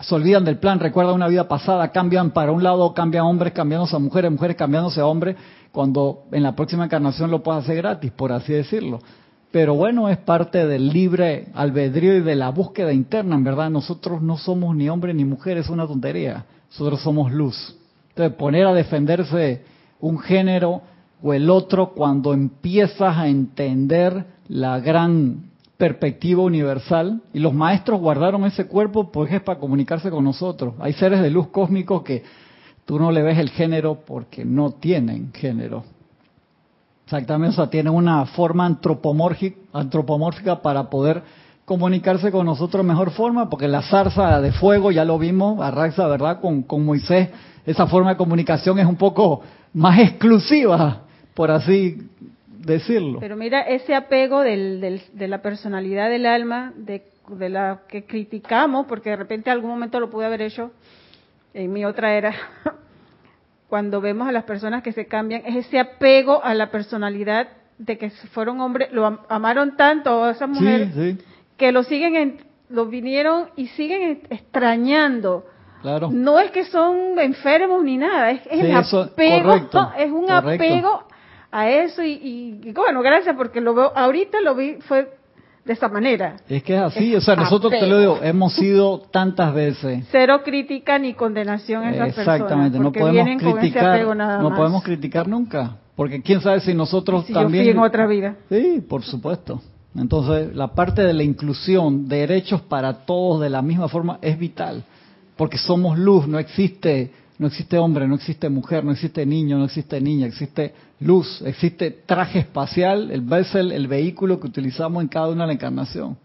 se olvidan del plan, recuerdan una vida pasada, cambian para un lado, cambian hombres cambiándose a mujeres, mujeres cambiándose a hombres, cuando en la próxima encarnación lo puedes hacer gratis, por así decirlo. Pero bueno, es parte del libre albedrío y de la búsqueda interna, en verdad. Nosotros no somos ni hombres ni mujeres, es una tontería. Nosotros somos luz. Entonces, poner a defenderse un género o el otro cuando empiezas a entender la gran perspectiva universal y los maestros guardaron ese cuerpo pues es para comunicarse con nosotros. Hay seres de luz cósmicos que tú no le ves el género porque no tienen género. Exactamente, o sea, tienen una forma antropomórfica, para poder comunicarse con nosotros de mejor forma, porque la zarza de fuego, ya lo vimos, Arraxa, ¿verdad? Con, con Moisés, esa forma de comunicación es un poco más exclusiva, por así decirlo. Pero mira, ese apego del, de la personalidad del alma, de, de la que criticamos, porque de repente algún momento lo pude haber hecho en mi otra era, cuando vemos a las personas que se cambian, es ese apego a la personalidad de que fueron hombres, lo amaron tanto a esa mujer, que lo siguen, lo vinieron y siguen extrañando. Claro. No es que son enfermos ni nada, es, el apego, es un apego a eso y, bueno, gracias porque lo veo, ahorita lo vi, fue de esa manera. Es que es así, o sea, nosotros te lo digo, hemos sido tantas veces. Cero crítica ni condenación a esas Exactamente, no podemos criticar, no podemos criticar nunca, porque quién sabe si nosotros también. Yo en otra vida. Sí, por supuesto. Entonces, la parte de la inclusión, derechos para todos de la misma forma, es vital, porque somos luz, no existe no existe hombre, no existe mujer, no existe niño, no existe niña, existe luz, existe traje espacial, el vessel, el vehículo que utilizamos en cada una de la encarnación.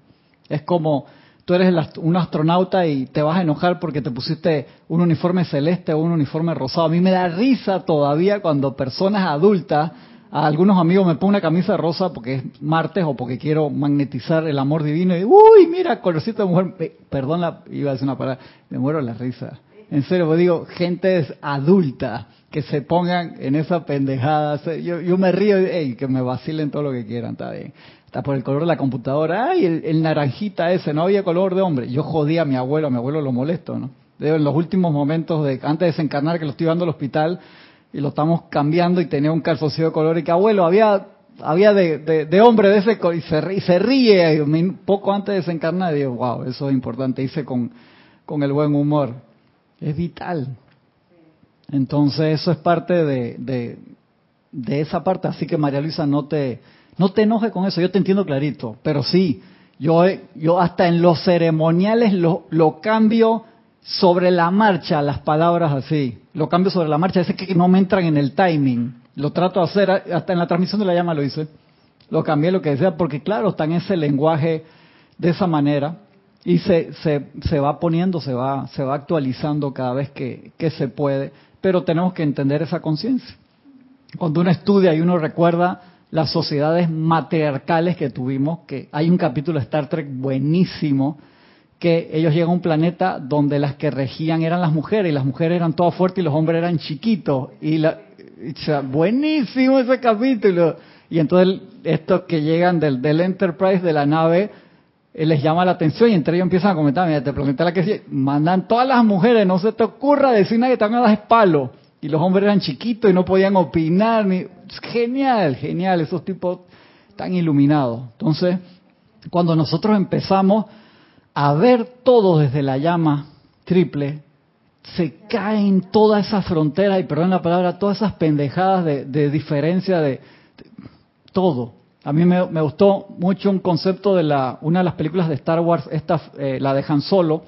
Es como tú eres un astronauta y te vas a enojar porque te pusiste un uniforme celeste o un uniforme rosado. A mí me da risa todavía cuando personas adultas, a algunos amigos me ponen una camisa rosa porque es martes o porque quiero magnetizar el amor divino y, uy, mira, colorcito de mujer, perdón, la, iba a decir una palabra, me muero la risa en serio, pues digo, gente adulta que se pongan en esa pendejada. Yo, yo me río, y que me vacilen todo lo que quieran, está bien. Está por el color de la computadora. Ay, el, naranjita ese, no había color de hombre. Yo jodía a mi abuelo, a mi abuelo lo molesto, ¿no? en los últimos momentos, de antes de desencarnar, que lo estoy llevando al hospital y lo estamos cambiando y tenía un calzoncillo de color y que abuelo, había había de, hombre de ese y se, y se ríe poco antes de desencarnar y digo, wow, eso es importante, hice con, con el buen humor es vital. Entonces eso es parte de, de, esa parte. Así que María Luisa, no te, no te enojes con eso. Yo te entiendo clarito. Pero sí, yo, yo hasta en los ceremoniales lo, lo cambio sobre la marcha, las palabras así. Lo cambio sobre la marcha. Es que no me entran en el timing. Lo trato de hacer, hasta en la transmisión de la llama lo hice. Lo cambié lo que decía, porque claro, está en ese lenguaje de esa manera y se, se, se, va poniendo, se va, se va actualizando cada vez que, que se puede, pero tenemos que entender esa conciencia. Cuando uno estudia y uno recuerda las sociedades matriarcales que tuvimos, que hay un capítulo de Star Trek buenísimo, que ellos llegan a un planeta donde las que regían eran las mujeres, y las mujeres eran todas fuertes y los hombres eran chiquitos. Y la, buenísimo ese capítulo. Y entonces estos que llegan del, del Enterprise de la nave les llama la atención y entre ellos empiezan a comentar, mira, te pregunté la que mandan todas las mujeres, no se te ocurra decir nada que te van a dar palo. Y los hombres eran chiquitos y no podían opinar. Ni... Genial, genial, esos tipos tan iluminados. Entonces, cuando nosotros empezamos a ver todo desde la llama triple, se caen todas esas fronteras, y perdón la palabra, todas esas pendejadas de, diferencia de todo. A mí me, gustó mucho un concepto de la, una de las películas de Star Wars, esta, eh, la de Han Solo,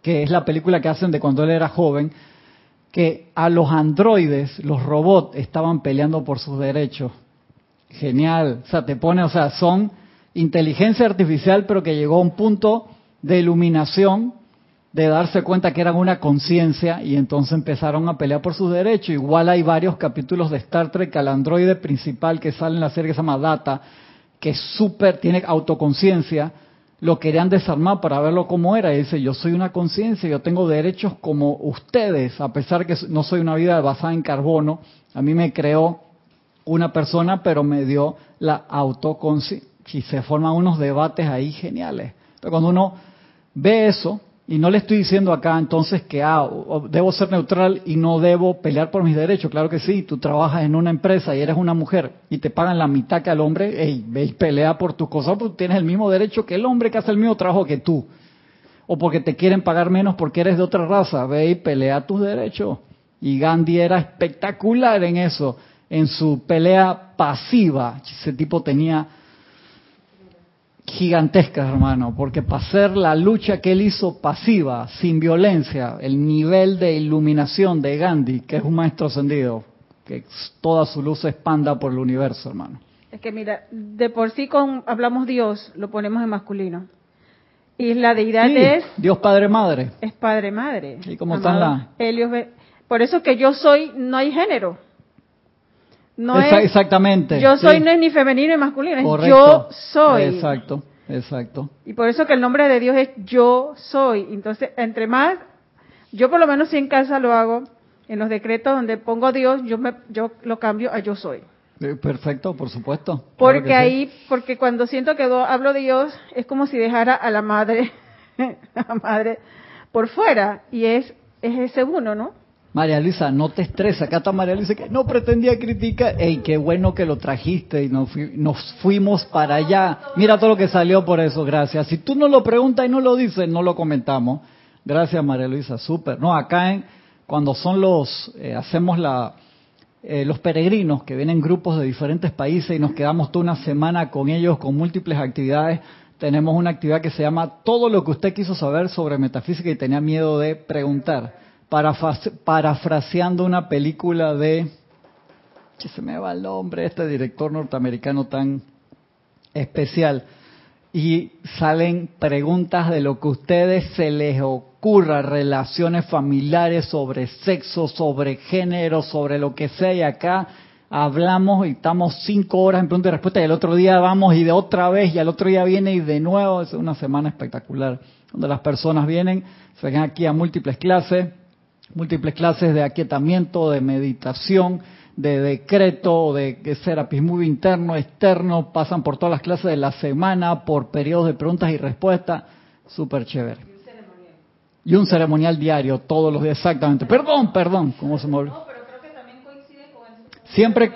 que es la película que hacen de cuando él era joven, que a los androides, los robots, estaban peleando por sus derechos. Genial. O sea, te pone, o sea, son inteligencia artificial, pero que llegó a un punto de iluminación, de darse cuenta que eran una conciencia y entonces empezaron a pelear por sus derechos. Igual hay varios capítulos de Star Trek al androide principal que sale en la serie que se llama Data, que es súper, tiene autoconciencia, lo querían desarmar para verlo como era. Y dice, yo soy una conciencia, yo tengo derechos como ustedes, a pesar que no soy una vida basada en carbono. A mí me creó una persona, pero me dio la autoconciencia. Y se forman unos debates ahí geniales. Pero cuando uno ve eso, y no le estoy diciendo acá entonces que ah, debo ser neutral y no debo pelear por mis derechos. Claro que sí, tú trabajas en una empresa y eres una mujer y te pagan la mitad que al hombre, hey, ve y pelea por tus cosas, porque tienes el mismo derecho que el hombre que hace el mismo trabajo que tú. O porque te quieren pagar menos porque eres de otra raza, ve y pelea tus derechos. Y Gandhi era espectacular en eso, en su pelea pasiva. Ese tipo tenía gigantescas, hermano, porque para hacer la lucha que él hizo pasiva, sin violencia, el nivel de iluminación de Gandhi, que es un maestro ascendido, que toda su luz se expanda por el universo, hermano. Es que mira, de por sí con hablamos Dios, lo ponemos en masculino. Y la deidad es Dios Padre Madre. Es Padre Madre. ¿Y cómo están la? Por eso que yo soy, no hay género. No es, exactamente. Yo soy no es ni femenino ni masculino, es yo soy. Exacto, exacto. Y por eso que el nombre de Dios es yo soy. Entonces, entre más, yo por lo menos si en casa lo hago, en los decretos donde pongo Dios, yo me, yo lo cambio a yo soy. Eh, perfecto, por supuesto. Porque ahí, porque cuando siento que hablo de Dios, es como si dejara a la madre, a la madre por fuera, y es, es ese uno, ¿no? María Luisa, no te estresa. Acá está María Luisa que no pretendía criticar. ¡Ey, qué bueno que lo trajiste y nos, fuimos para allá! Mira todo lo que salió por eso, gracias. Si tú no lo preguntas y no lo dices, no lo comentamos. Gracias, María Luisa, súper. No, acá en, cuando son los, eh, hacemos la, eh, los peregrinos que vienen grupos de diferentes países y nos quedamos toda una semana con ellos con múltiples actividades, tenemos una actividad que se llama Todo lo que usted quiso saber sobre metafísica y tenía miedo de preguntar parafraseando una película de, que se me va el nombre, este director norteamericano tan especial, y salen preguntas de lo que a ustedes se les ocurra, relaciones familiares, sobre sexo, sobre género, sobre lo que sea, y acá hablamos y estamos cinco horas en pregunta y respuesta, y el otro día vamos y de otra vez, y al otro día viene y de nuevo, es una semana espectacular, donde las personas vienen, se ven aquí a múltiples clases, múltiples clases de aquietamiento, de meditación, de decreto, de serapismo interno, externo, pasan por todas las clases de la semana, por periodos de preguntas y respuestas, súper chévere. Y un ceremonial diario, todos los días, exactamente. Perdón, perdón, ¿cómo se me olvidó? pero creo que también coincide con el siempre,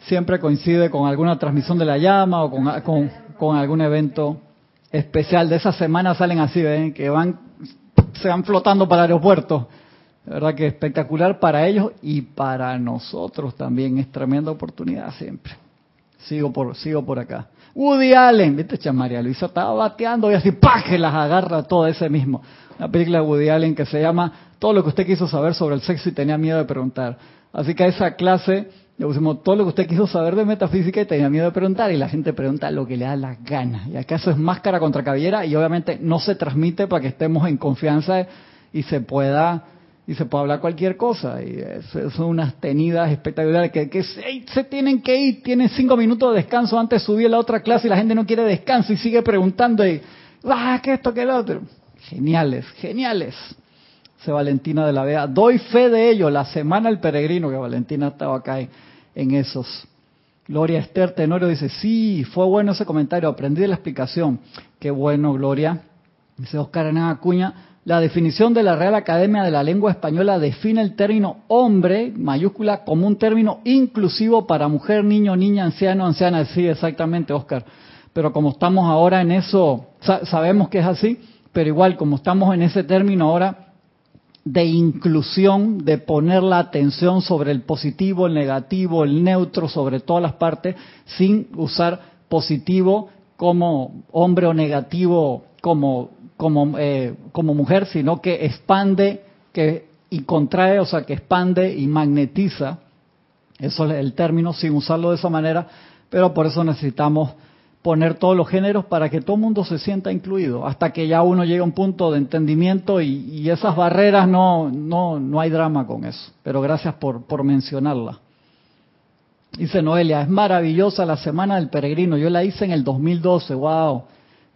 siempre coincide con alguna transmisión de la llama o con, con, con algún evento especial. De esa semana salen así, ¿ven? que van, se van flotando para el aeropuerto verdad que espectacular para ellos y para nosotros también. Es tremenda oportunidad siempre. Sigo por, sigo por acá. Woody Allen, viste, María Luisa estaba bateando y así, ¡pah! que las agarra todo ese mismo. Una película de Woody Allen que se llama Todo lo que usted quiso saber sobre el sexo y tenía miedo de preguntar. Así que a esa clase le pusimos todo lo que usted quiso saber de metafísica y tenía miedo de preguntar y la gente pregunta lo que le da las ganas. Y acá eso es máscara contra cabellera y obviamente no se transmite para que estemos en confianza y se pueda y se puede hablar cualquier cosa. Y son unas tenidas espectaculares que, se, tienen que ir, tienen cinco minutos de descanso antes de subir a la otra clase y la gente no quiere descanso y sigue preguntando y, ah, que esto, que el otro. Geniales, geniales. Se Valentina de la Vega. Doy fe de ello. La semana el peregrino, que Valentina estaba acá en, esos. Gloria Esther Tenorio dice, sí, fue bueno ese comentario, aprendí la explicación. Qué bueno, Gloria. Dice Oscar Hernán Acuña, la definición de la Real Academia de la Lengua Española define el término hombre, mayúscula, como un término inclusivo para mujer, niño, niña, anciano, anciana. Sí, exactamente, Oscar. Pero como estamos ahora en eso, sabemos que es así, pero igual como estamos en ese término ahora de inclusión, de poner la atención sobre el positivo, el negativo, el neutro, sobre todas las partes, sin usar positivo como hombre o negativo como como, eh, como mujer, sino que expande que, y contrae, o sea, que expande y magnetiza. Eso es el término, sin usarlo de esa manera, pero por eso necesitamos poner todos los géneros para que todo el mundo se sienta incluido, hasta que ya uno llegue a un punto de entendimiento y, esas barreras no, no, no hay drama con eso. Pero gracias por, por mencionarla. Dice Noelia, es maravillosa la Semana del Peregrino. Yo la hice en el 2012. ¡Wow!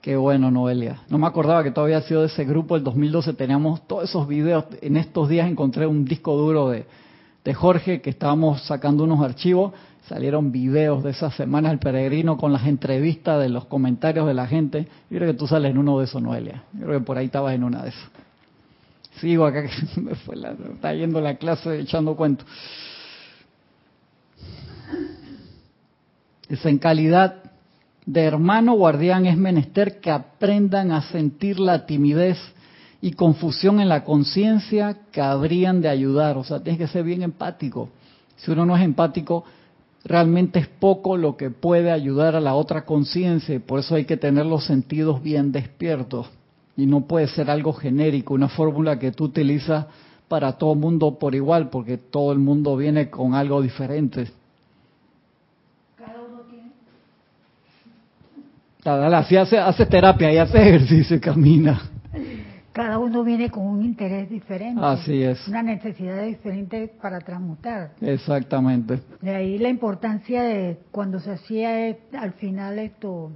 Qué bueno, Noelia. No me acordaba que todavía ha sido de ese grupo. El 2012 teníamos todos esos videos. En estos días encontré un disco duro de, Jorge que estábamos sacando unos archivos salieron videos de esas semanas del peregrino con las entrevistas de los comentarios de la gente. Yo creo que tú sales en uno de esos, Noelia. Yo creo que por ahí estabas en una de esas. Sigo acá, que me fue la, está yendo la clase echando cuentos. Es en calidad de hermano guardián es menester que aprendan a sentir la timidez y confusión en la conciencia que habrían de ayudar. O sea, tienes que ser bien empático. Si uno no es empático, realmente es poco lo que puede ayudar a la otra conciencia por eso hay que tener los sentidos bien despiertos y no puede ser algo genérico, una fórmula que tú utilizas para todo mundo por igual, porque todo el mundo viene con algo diferente. Cada uno tiene. Así hace, hace terapia y hace ejercicio y camina cada uno viene con un interés diferente. Así es. Una necesidad diferente para transmutar. Exactamente. De ahí la importancia de cuando se hacía al final esto,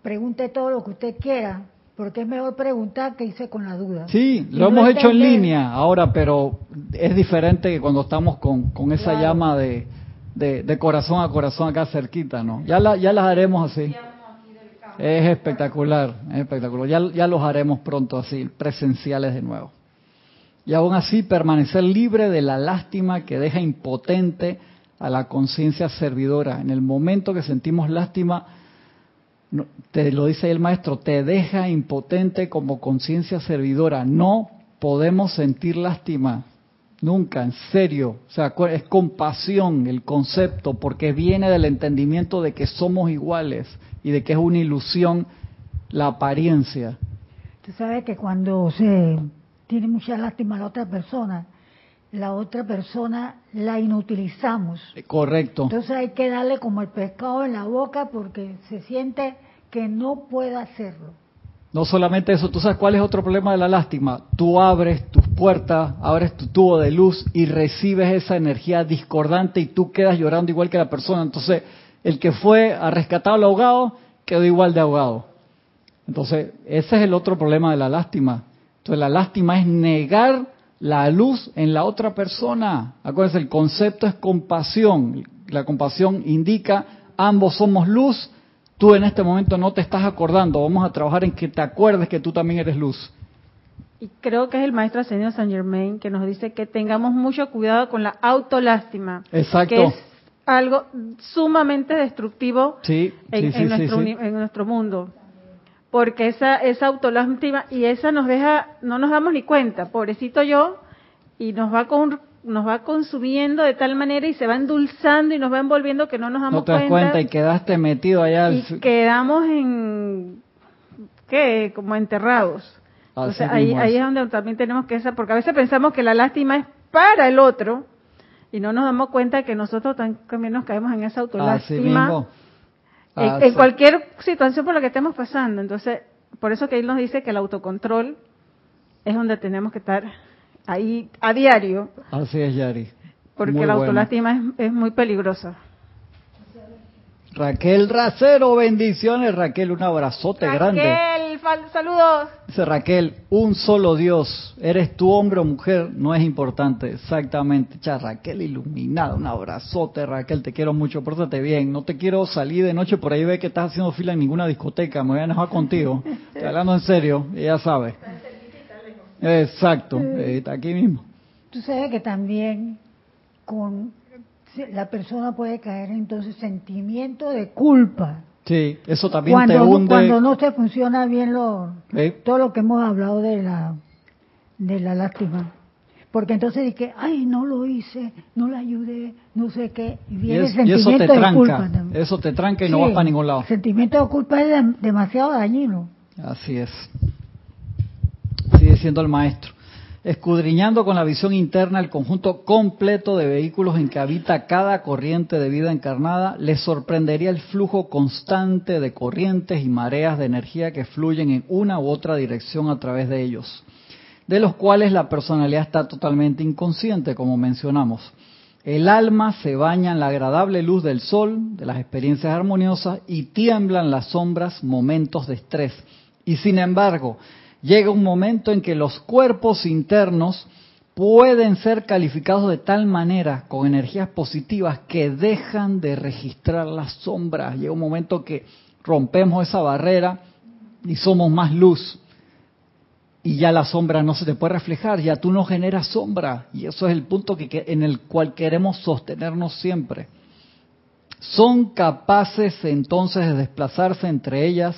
pregunte todo lo que usted quiera, porque es mejor preguntar que irse con la duda. Sí, lo hemos hecho en línea ahora, pero es diferente que cuando estamos con, con esa llama de, de, corazón a corazón acá cerquita, ¿no? Ya, la, ya las haremos así. Es espectacular, es espectacular. Ya, ya los haremos pronto así, presenciales de nuevo. Y aún así permanecer libre de la lástima que deja impotente a la conciencia servidora. En el momento que sentimos lástima, te lo dice el maestro, te deja impotente como conciencia servidora. No podemos sentir lástima, nunca, en serio. Es compasión el concepto, porque viene del entendimiento de que somos iguales y de que es una ilusión la apariencia. Tú sabes que cuando se tiene mucha lástima a la otra persona, la otra persona la inutilizamos. Eh, correcto. Entonces hay que darle como el pescado en la boca porque se siente que no puede hacerlo. No solamente eso, tú sabes cuál es otro problema de la lástima. Tú abres tus puertas, abres tu tubo de luz y recibes esa energía discordante y tú quedas llorando igual que la persona. Entonces, el que fue a rescatar al ahogado quedó igual de ahogado. Entonces, ese es el otro problema de la lástima. Entonces, la lástima es negar la luz en la otra persona. Acuérdense, el concepto es compasión. La compasión indica ambos somos luz. Tú en este momento no te estás acordando. Vamos a trabajar en que te acuerdes que tú también eres luz. Y creo que es el maestro ascendido Saint Germain que nos dice que tengamos mucho cuidado con la autolástima. Exacto algo sumamente destructivo en, nuestro, en, nuestro, mundo. Porque esa, esa autolástima y esa nos deja, no nos damos ni cuenta, pobrecito yo, y nos va con, nos va consumiendo de tal manera y se va endulzando y nos va envolviendo que no nos damos no te das cuenta. y quedaste metido allá. Y quedamos en, ¿qué? Como enterrados. Entonces ahí, ahí es donde también tenemos que, porque a veces pensamos que la lástima es para el otro, y no nos damos cuenta que nosotros también nos caemos en esa autolástima en, cualquier situación por la que estemos pasando. Entonces, por eso que él nos dice que el autocontrol es donde tenemos que estar ahí a diario. Así es, Yari. Porque la autolástima es, es muy peligrosa. Raquel Racero, bendiciones Raquel, un abrazote grande. Saludos. Dice Raquel, un solo Dios, eres tu hombre o mujer, no es importante, exactamente. Cha, Raquel iluminada, un abrazote Raquel, te quiero mucho, pórtate bien, no te quiero salir de noche por ahí ve que estás haciendo fila en ninguna discoteca, me voy a enojar contigo, estoy hablando en serio, ya sabes. Exacto, está aquí mismo. Tú sabes que también con la persona puede caer entonces sentimiento de culpa. Sí, eso también te hunde. Cuando no se funciona bien lo, todo lo que hemos hablado de la, de la lástima. Porque entonces dije, ay, no lo hice, no le ayudé, no sé qué. Y viene sentimiento eso te de culpa. Eso te tranca y no vas para ningún lado. El sentimiento de culpa es demasiado dañino. Así es. sigue diciendo el maestro. Escudriñando con la visión interna el conjunto completo de vehículos en que habita cada corriente de vida encarnada, les sorprendería el flujo constante de corrientes y mareas de energía que fluyen en una u otra dirección a través de ellos, de los cuales la personalidad está totalmente inconsciente, como mencionamos. El alma se baña en la agradable luz del sol, de las experiencias armoniosas, y tiemblan las sombras momentos de estrés. Y sin embargo, llega un momento en que los cuerpos internos pueden ser calificados de tal manera con energías positivas que dejan de registrar las sombras. Llega un momento que rompemos esa barrera y somos más luz. Y ya la sombra no se te puede reflejar, ya tú no generas sombra. Y eso es el punto en el cual queremos sostenernos siempre. Son capaces entonces de desplazarse entre ellas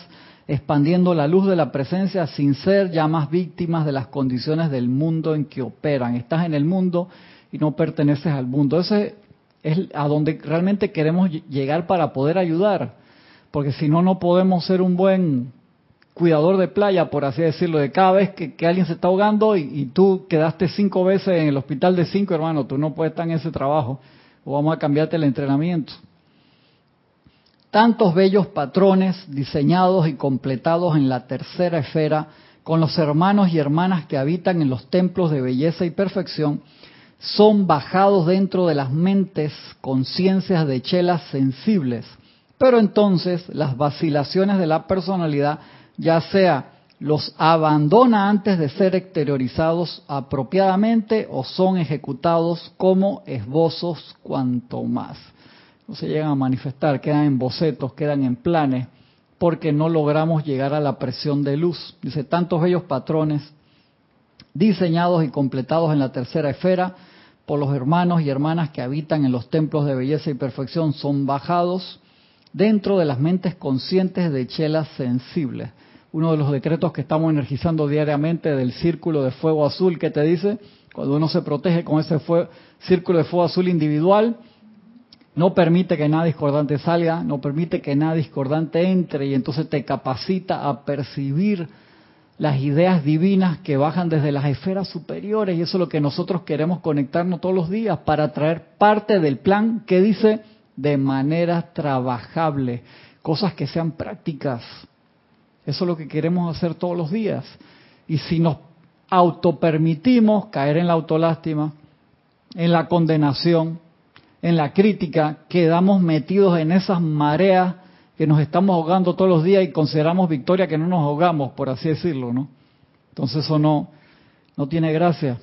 expandiendo la luz de la presencia sin ser ya más víctimas de las condiciones del mundo en que operan. Estás en el mundo y no perteneces al mundo. Ese es a donde realmente queremos llegar para poder ayudar, porque si no, no podemos ser un buen cuidador de playa, por así decirlo, de cada vez que, alguien se está ahogando y, tú quedaste cinco veces en el hospital de cinco, hermano, tú no puedes estar en ese trabajo o vamos a cambiarte el entrenamiento tantos bellos patrones diseñados y completados en la tercera esfera con los hermanos y hermanas que habitan en los templos de belleza y perfección, son bajados dentro de las mentes conciencias de chelas sensibles. Pero entonces las vacilaciones de la personalidad, ya sea los abandona antes de ser exteriorizados apropiadamente o son ejecutados como esbozos cuanto más no se llegan a manifestar, quedan en bocetos, quedan en planes, porque no logramos llegar a la presión de luz. Dice, tantos bellos patrones diseñados y completados en la tercera esfera por los hermanos y hermanas que habitan en los templos de belleza y perfección son bajados dentro de las mentes conscientes de chelas sensibles. Uno de los decretos que estamos energizando diariamente del círculo de fuego azul que te dice, cuando uno se protege con ese círculo de fuego azul individual, no permite que nada discordante salga, no permite que nada discordante entre y entonces te capacita a percibir las ideas divinas que bajan desde las esferas superiores y eso es lo que nosotros queremos conectarnos todos los días para traer parte del plan que dice de manera trabajable, cosas que sean prácticas. Eso es lo que queremos hacer todos los días. Y si nos autopermitimos caer en la autolástima, en la condenación, en la crítica, quedamos metidos en esas mareas que nos estamos ahogando todos los días y consideramos victoria que no nos ahogamos, por así decirlo, ¿no? Entonces eso no, no tiene gracia.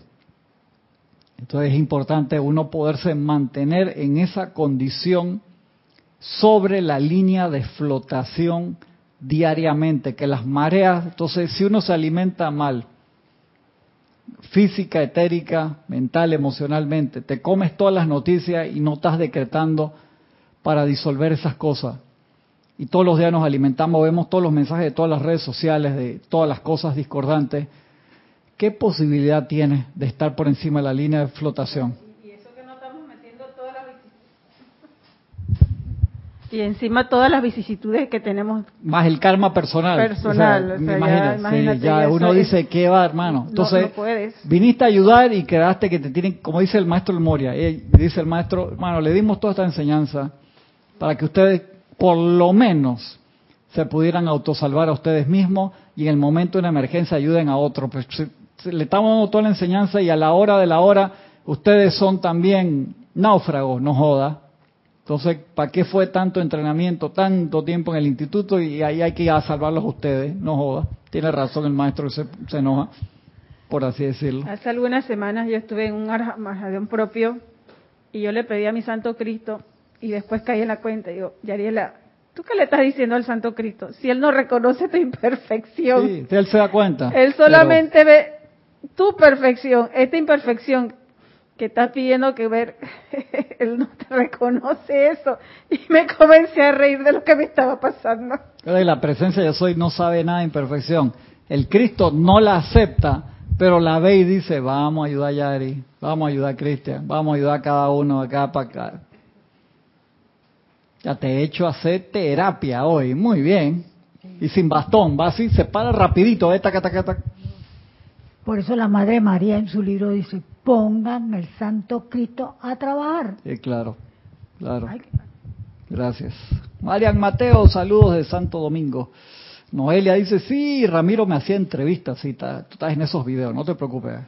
Entonces es importante uno poderse mantener en esa condición sobre la línea de flotación diariamente, que las mareas, entonces si uno se alimenta mal, física, etérica, mental, emocionalmente. Te comes todas las noticias y no estás decretando para disolver esas cosas. Y todos los días nos alimentamos, vemos todos los mensajes de todas las redes sociales, de todas las cosas discordantes. ¿Qué posibilidad tienes de estar por encima de la línea de flotación? Y encima todas las vicisitudes que tenemos. Más el karma personal. Personal, ya, uno dice, ¿qué va, hermano? Entonces, viniste a ayudar y quedaste que te tienen, como dice el maestro Moria, dice el maestro, hermano, le dimos toda esta enseñanza para que ustedes, por lo menos, se pudieran autosalvar a ustedes mismos y en el momento de una emergencia ayuden a otro. Pues le estamos dando toda la enseñanza y a la hora de la hora, ustedes son también náufragos, no joda entonces, ¿para qué fue tanto entrenamiento, tanto tiempo en el instituto y ahí hay que ir a salvarlos a ustedes? No joda. Tiene razón el maestro, se, se enoja, por así decirlo. Hace algunas semanas yo estuve en un armazón propio y yo le pedí a mi Santo Cristo y después caí en la cuenta y digo, Yariela, ¿tú qué le estás diciendo al Santo Cristo? Si él no reconoce tu imperfección. Sí, él se da cuenta. Él solamente ve tu perfección, esta imperfección que estás pidiendo que ver, él no te reconoce eso. Y me comencé a reír de lo que me estaba pasando. La presencia de soy no sabe nada imperfección. El Cristo no la acepta, pero la ve y dice, vamos a ayudar a Yari, vamos a ayudar a Cristian, vamos a ayudar a cada uno acá para acá. Ya te he hecho hacer terapia hoy, muy bien. Y sin bastón, va así, se para rapidito, esta, esta, esta. Por eso la Madre María en su libro dice, pongan el Santo Cristo a trabajar. Claro, claro. Gracias. Marian Mateo, saludos de Santo Domingo. Noelia dice, sí, Ramiro me hacía entrevistas, sí, tú estás en esos videos, no te preocupes.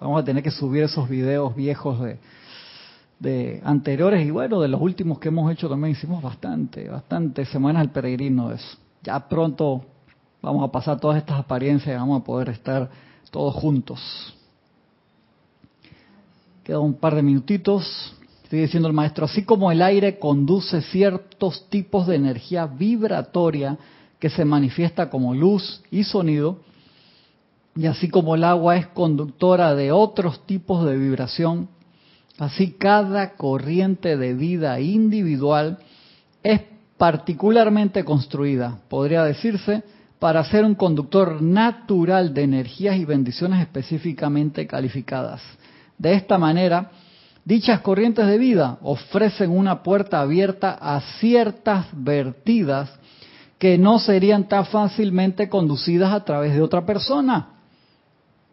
Vamos a tener que subir esos videos viejos de, de anteriores y bueno, de los últimos que hemos hecho también hicimos bastante, bastante semanas al peregrino de eso. Ya pronto vamos a pasar todas estas apariencias y vamos a poder estar todos juntos. Queda un par de minutitos. Sigue diciendo el maestro, así como el aire conduce ciertos tipos de energía vibratoria que se manifiesta como luz y sonido, y así como el agua es conductora de otros tipos de vibración, así cada corriente de vida individual es particularmente construida, podría decirse, para ser un conductor natural de energías y bendiciones específicamente calificadas. De esta manera, dichas corrientes de vida ofrecen una puerta abierta a ciertas vertidas que no serían tan fácilmente conducidas a través de otra persona.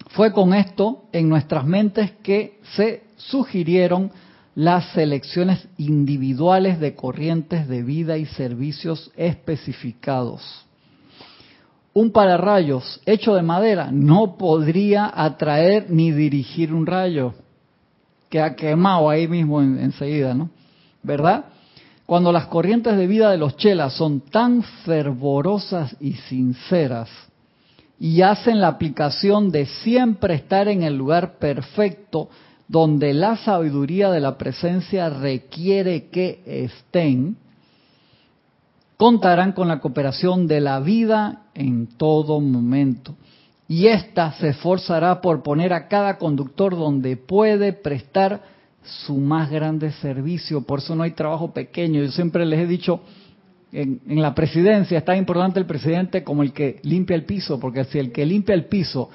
Fue con esto en nuestras mentes que se sugirieron las selecciones individuales de corrientes de vida y servicios especificados. Un pararrayos hecho de madera no podría atraer ni dirigir un rayo. que ha quemado ahí mismo enseguida, ¿no? ¿Verdad? Cuando las corrientes de vida de los chelas son tan fervorosas y sinceras y hacen la aplicación de siempre estar en el lugar perfecto donde la sabiduría de la presencia requiere que estén, contarán con la cooperación de la vida en todo momento. Y ésta se esforzará por poner a cada conductor donde puede prestar su más grande servicio. Por eso no hay trabajo pequeño. Yo siempre les he dicho, en, en, la presidencia es tan importante el presidente como el que limpia el piso, porque si el que limpia el piso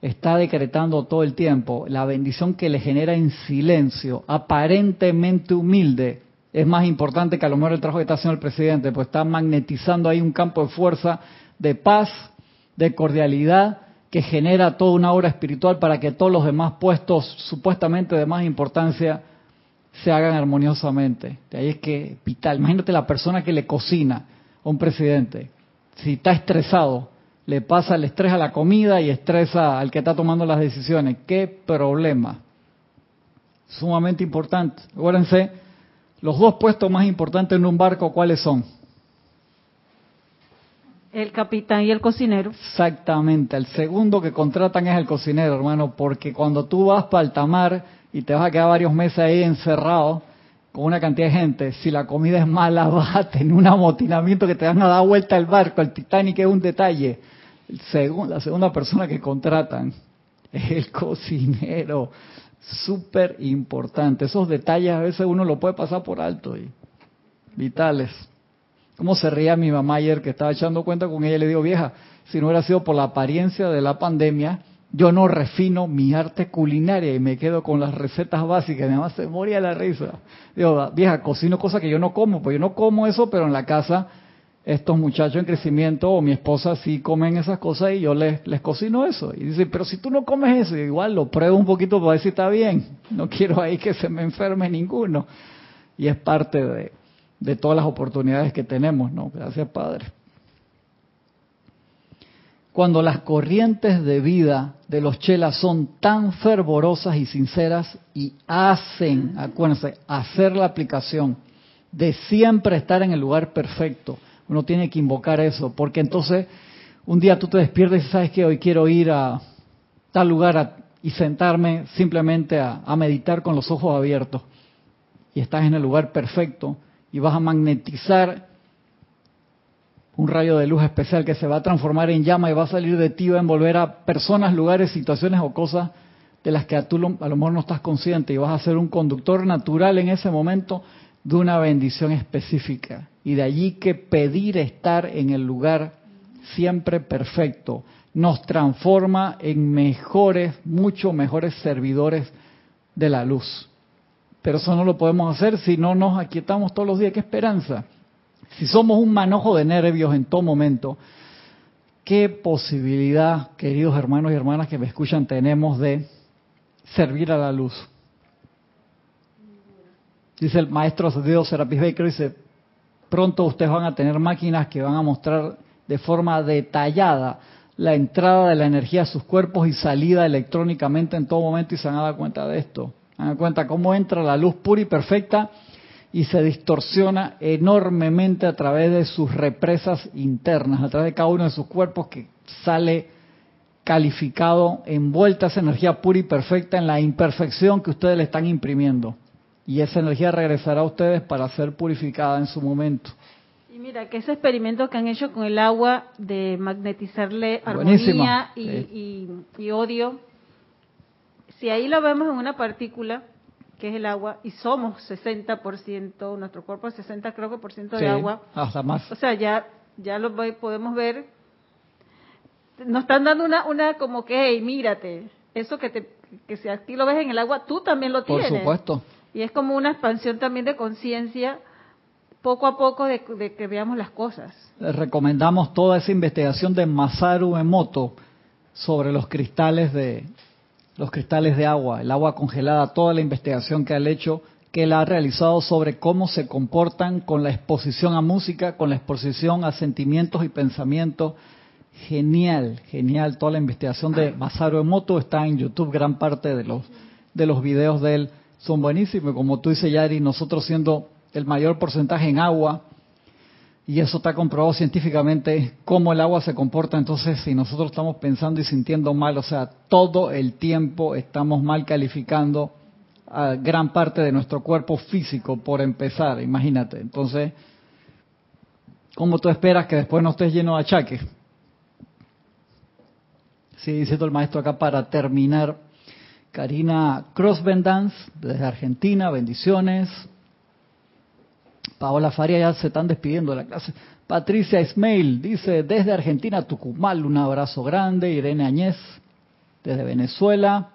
está decretando todo el tiempo, la bendición que le genera en silencio, aparentemente humilde, es más importante que a lo mejor el trabajo que está haciendo el presidente, pues está magnetizando ahí un campo de fuerza, de paz, de cordialidad, que genera toda una obra espiritual para que todos los demás puestos supuestamente de más importancia se hagan armoniosamente. De ahí es que vital. Imagínate la persona que le cocina a un presidente. Si está estresado, le pasa el estrés a la comida y estresa al que está tomando las decisiones. ¿Qué problema? Sumamente importante. Acuérdense, los dos puestos más importantes en un barco, ¿cuáles son? El capitán y el cocinero. Exactamente. El segundo que contratan es el cocinero, hermano, porque cuando tú vas para el tamar y te vas a quedar varios meses ahí encerrado con una cantidad de gente, si la comida es mala, vas a tener un amotinamiento que te van a dar vuelta el barco. El Titanic es un detalle la segunda persona que contratan es el cocinero. Súper importante. Esos detalles a veces uno lo puede pasar por alto y vitales. ¿Cómo se ría mi mamá ayer que estaba echando cuenta con ella? Le digo, vieja, si no hubiera sido por la apariencia de la pandemia, yo no refino mi arte culinaria y me quedo con las recetas básicas. Mi mamá se moría la risa. Digo, vieja, cocino cosas que yo no como, pues yo no como eso, pero en la casa estos muchachos en crecimiento o mi esposa sí comen esas cosas y yo les, les cocino eso. Y dice, pero si tú no comes eso, igual lo pruebo un poquito para ver si está bien. No quiero ahí que se me enferme ninguno. Y es parte de, de todas las oportunidades que tenemos, ¿no? Gracias, Padre. Cuando las corrientes de vida de los chelas son tan fervorosas y sinceras y hacen, acuérdense, hacer la aplicación de siempre estar en el lugar perfecto, uno tiene que invocar eso, porque entonces un día tú te despiertas y sabes que hoy quiero ir a tal lugar y sentarme simplemente a, meditar con los ojos abiertos. Y estás en el lugar perfecto y vas a magnetizar un rayo de luz especial que se va a transformar en llama y va a salir de ti, va a envolver a personas, lugares, situaciones o cosas de las que a tú a lo mejor no estás consciente y vas a ser un conductor natural en ese momento de una bendición específica. Y de allí que pedir estar en el lugar siempre perfecto nos transforma en mejores, mucho mejores servidores de la luz. Pero eso no lo podemos hacer si no nos aquietamos todos los días. ¿Qué esperanza? Si somos un manojo de nervios en todo momento, ¿Qué posibilidad, queridos hermanos y hermanas que me escuchan, tenemos de servir a la luz? Dice el maestro Dios Serapis Baker, dice, pronto ustedes van a tener máquinas que van a mostrar de forma detallada la entrada de la energía a sus cuerpos y salida electrónicamente en todo momento y se van a dar cuenta de esto. Se van a dar cuenta cómo entra la luz pura y perfecta y se distorsiona enormemente a través de sus represas internas, a través de cada uno de sus cuerpos que sale calificado, envuelta esa energía pura y perfecta en la imperfección que ustedes le están imprimiendo. Y esa energía regresará a ustedes para ser purificada en su momento. Y mira, que ese experimento que han hecho con el agua de magnetizarle armonía y, y odio, si ahí lo vemos en una partícula, que es el agua, y somos 60%, nuestro cuerpo es 60 creo que por ciento de agua. Hasta más. O sea, ya, ya lo podemos ver. Nos están dando una, una como que, hey, mírate, eso que, te, que si a ti lo ves en el agua, tú también lo tienes. Por supuesto. Y es como una expansión también de conciencia poco a poco de, de, que veamos las cosas. Les recomendamos toda esa investigación de Masaru Emoto sobre los cristales de, los cristales de agua, el agua congelada, toda la investigación que ha hecho, que él ha realizado sobre cómo se comportan con la exposición a música, con la exposición a sentimientos y pensamientos. Genial, genial. Toda la investigación de Masaru Emoto está en YouTube. Gran parte de los de los videos de él son buenísimos. Como tú dices, Yari, nosotros siendo el mayor porcentaje en agua, y eso está comprobado científicamente, cómo el agua se comporta. Entonces, si nosotros estamos pensando y sintiendo mal, o sea, todo el tiempo estamos mal calificando a gran parte de nuestro cuerpo físico, por empezar, imagínate. Entonces, ¿cómo tú esperas que después no estés lleno de achaques? Sí, diciendo el maestro acá para terminar. Karina Crossbendance, desde Argentina, bendiciones. Paola Faria ya se están despidiendo de la clase. Patricia Ismail dice, desde Argentina, Tucumán, un abrazo grande. Irene Añez, desde Venezuela.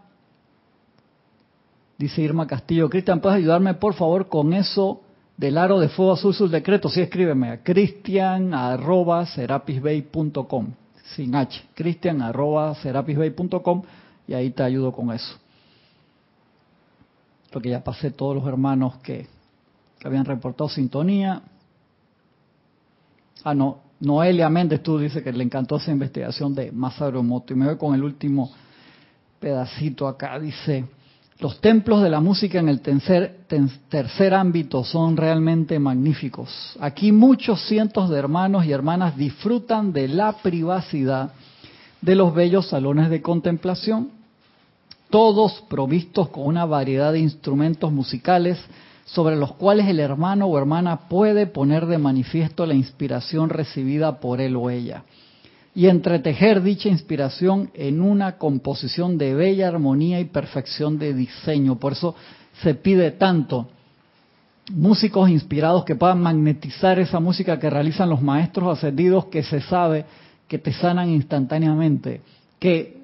Dice Irma Castillo, Cristian, ¿puedes ayudarme por favor con eso del aro de fuego azul, sus decretos? Sí, escríbeme a cristian arroba sin H, cristian arroba y ahí te ayudo con eso. Porque ya pasé todos los hermanos que habían reportado sintonía. Ah, no, Noelia Méndez, tú dices que le encantó esa investigación de Masaru Moto. Y me voy con el último pedacito acá. Dice, los templos de la música en el tercer, tercer ámbito son realmente magníficos. Aquí muchos cientos de hermanos y hermanas disfrutan de la privacidad de los bellos salones de contemplación, todos provistos con una variedad de instrumentos musicales, sobre los cuales el hermano o hermana puede poner de manifiesto la inspiración recibida por él o ella y entretejer dicha inspiración en una composición de bella armonía y perfección de diseño. Por eso se pide tanto músicos inspirados que puedan magnetizar esa música que realizan los maestros ascendidos que se sabe que te sanan instantáneamente, que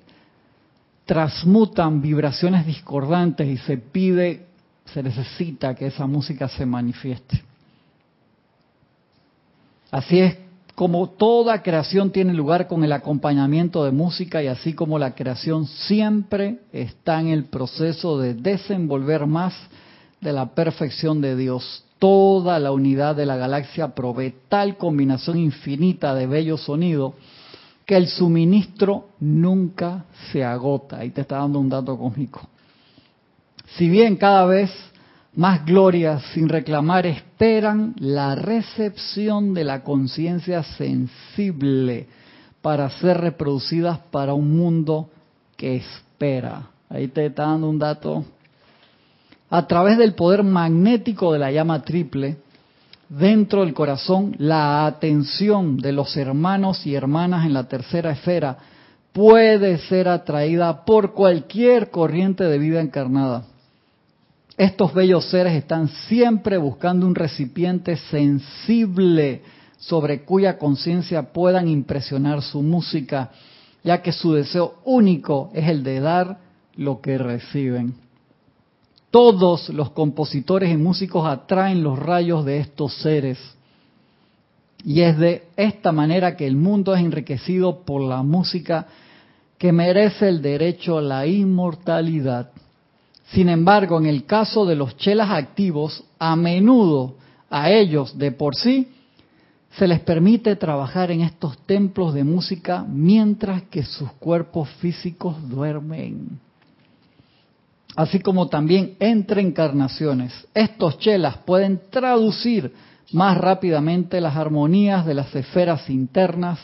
transmutan vibraciones discordantes y se pide se necesita que esa música se manifieste. Así es como toda creación tiene lugar con el acompañamiento de música y así como la creación siempre está en el proceso de desenvolver más de la perfección de Dios. Toda la unidad de la galaxia provee tal combinación infinita de bellos sonidos que el suministro nunca se agota. Ahí te está dando un dato cómico. Si bien cada vez más glorias sin reclamar esperan la recepción de la conciencia sensible para ser reproducidas para un mundo que espera. Ahí te está dando un dato. A través del poder magnético de la llama triple, dentro del corazón, la atención de los hermanos y hermanas en la tercera esfera puede ser atraída por cualquier corriente de vida encarnada estos bellos seres están siempre buscando un recipiente sensible sobre cuya conciencia puedan impresionar su música, ya que su deseo único es el de dar lo que reciben. Todos los compositores y músicos atraen los rayos de estos seres Y es de esta manera que el mundo es enriquecido por la música que merece el derecho a la inmortalidad. Sin embargo, en el caso de los chelas activos, a menudo a ellos de por sí se les permite trabajar en estos templos de música mientras que sus cuerpos físicos duermen. Así como también entre encarnaciones, estos chelas pueden traducir más rápidamente las armonías de las esferas internas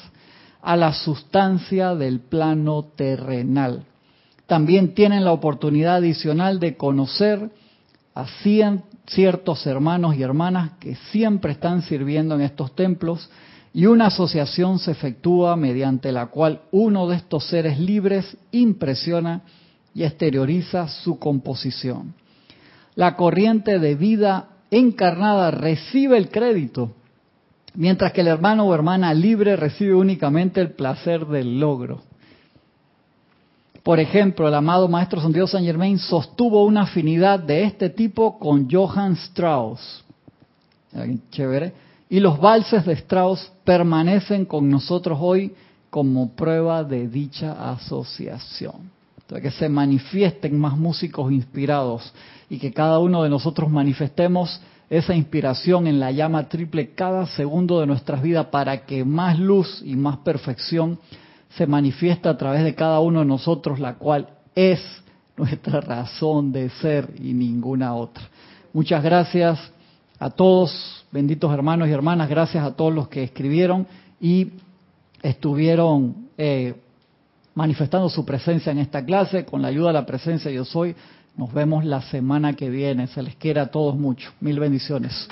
a la sustancia del plano terrenal. También tienen la oportunidad adicional de conocer a ciertos hermanos y hermanas que siempre están sirviendo en estos templos y una asociación se efectúa mediante la cual uno de estos seres libres impresiona y exterioriza su composición. La corriente de vida encarnada recibe el crédito, mientras que el hermano o hermana libre recibe únicamente el placer del logro. Por ejemplo, el amado Maestro Santiago San Germain sostuvo una afinidad de este tipo con Johann Strauss. Chévere. Y los valses de Strauss permanecen con nosotros hoy como prueba de dicha asociación. Que se manifiesten más músicos inspirados y que cada uno de nosotros manifestemos esa inspiración en la llama triple cada segundo de nuestras vidas para que más luz y más perfección se manifiesta a través de cada uno de nosotros, la cual es nuestra razón de ser y ninguna otra. Muchas gracias a todos, benditos hermanos y hermanas, gracias a todos los que escribieron y estuvieron eh, manifestando su presencia en esta clase, con la ayuda de la presencia yo soy. Nos vemos la semana que viene. Se les quiera a todos mucho. Mil bendiciones.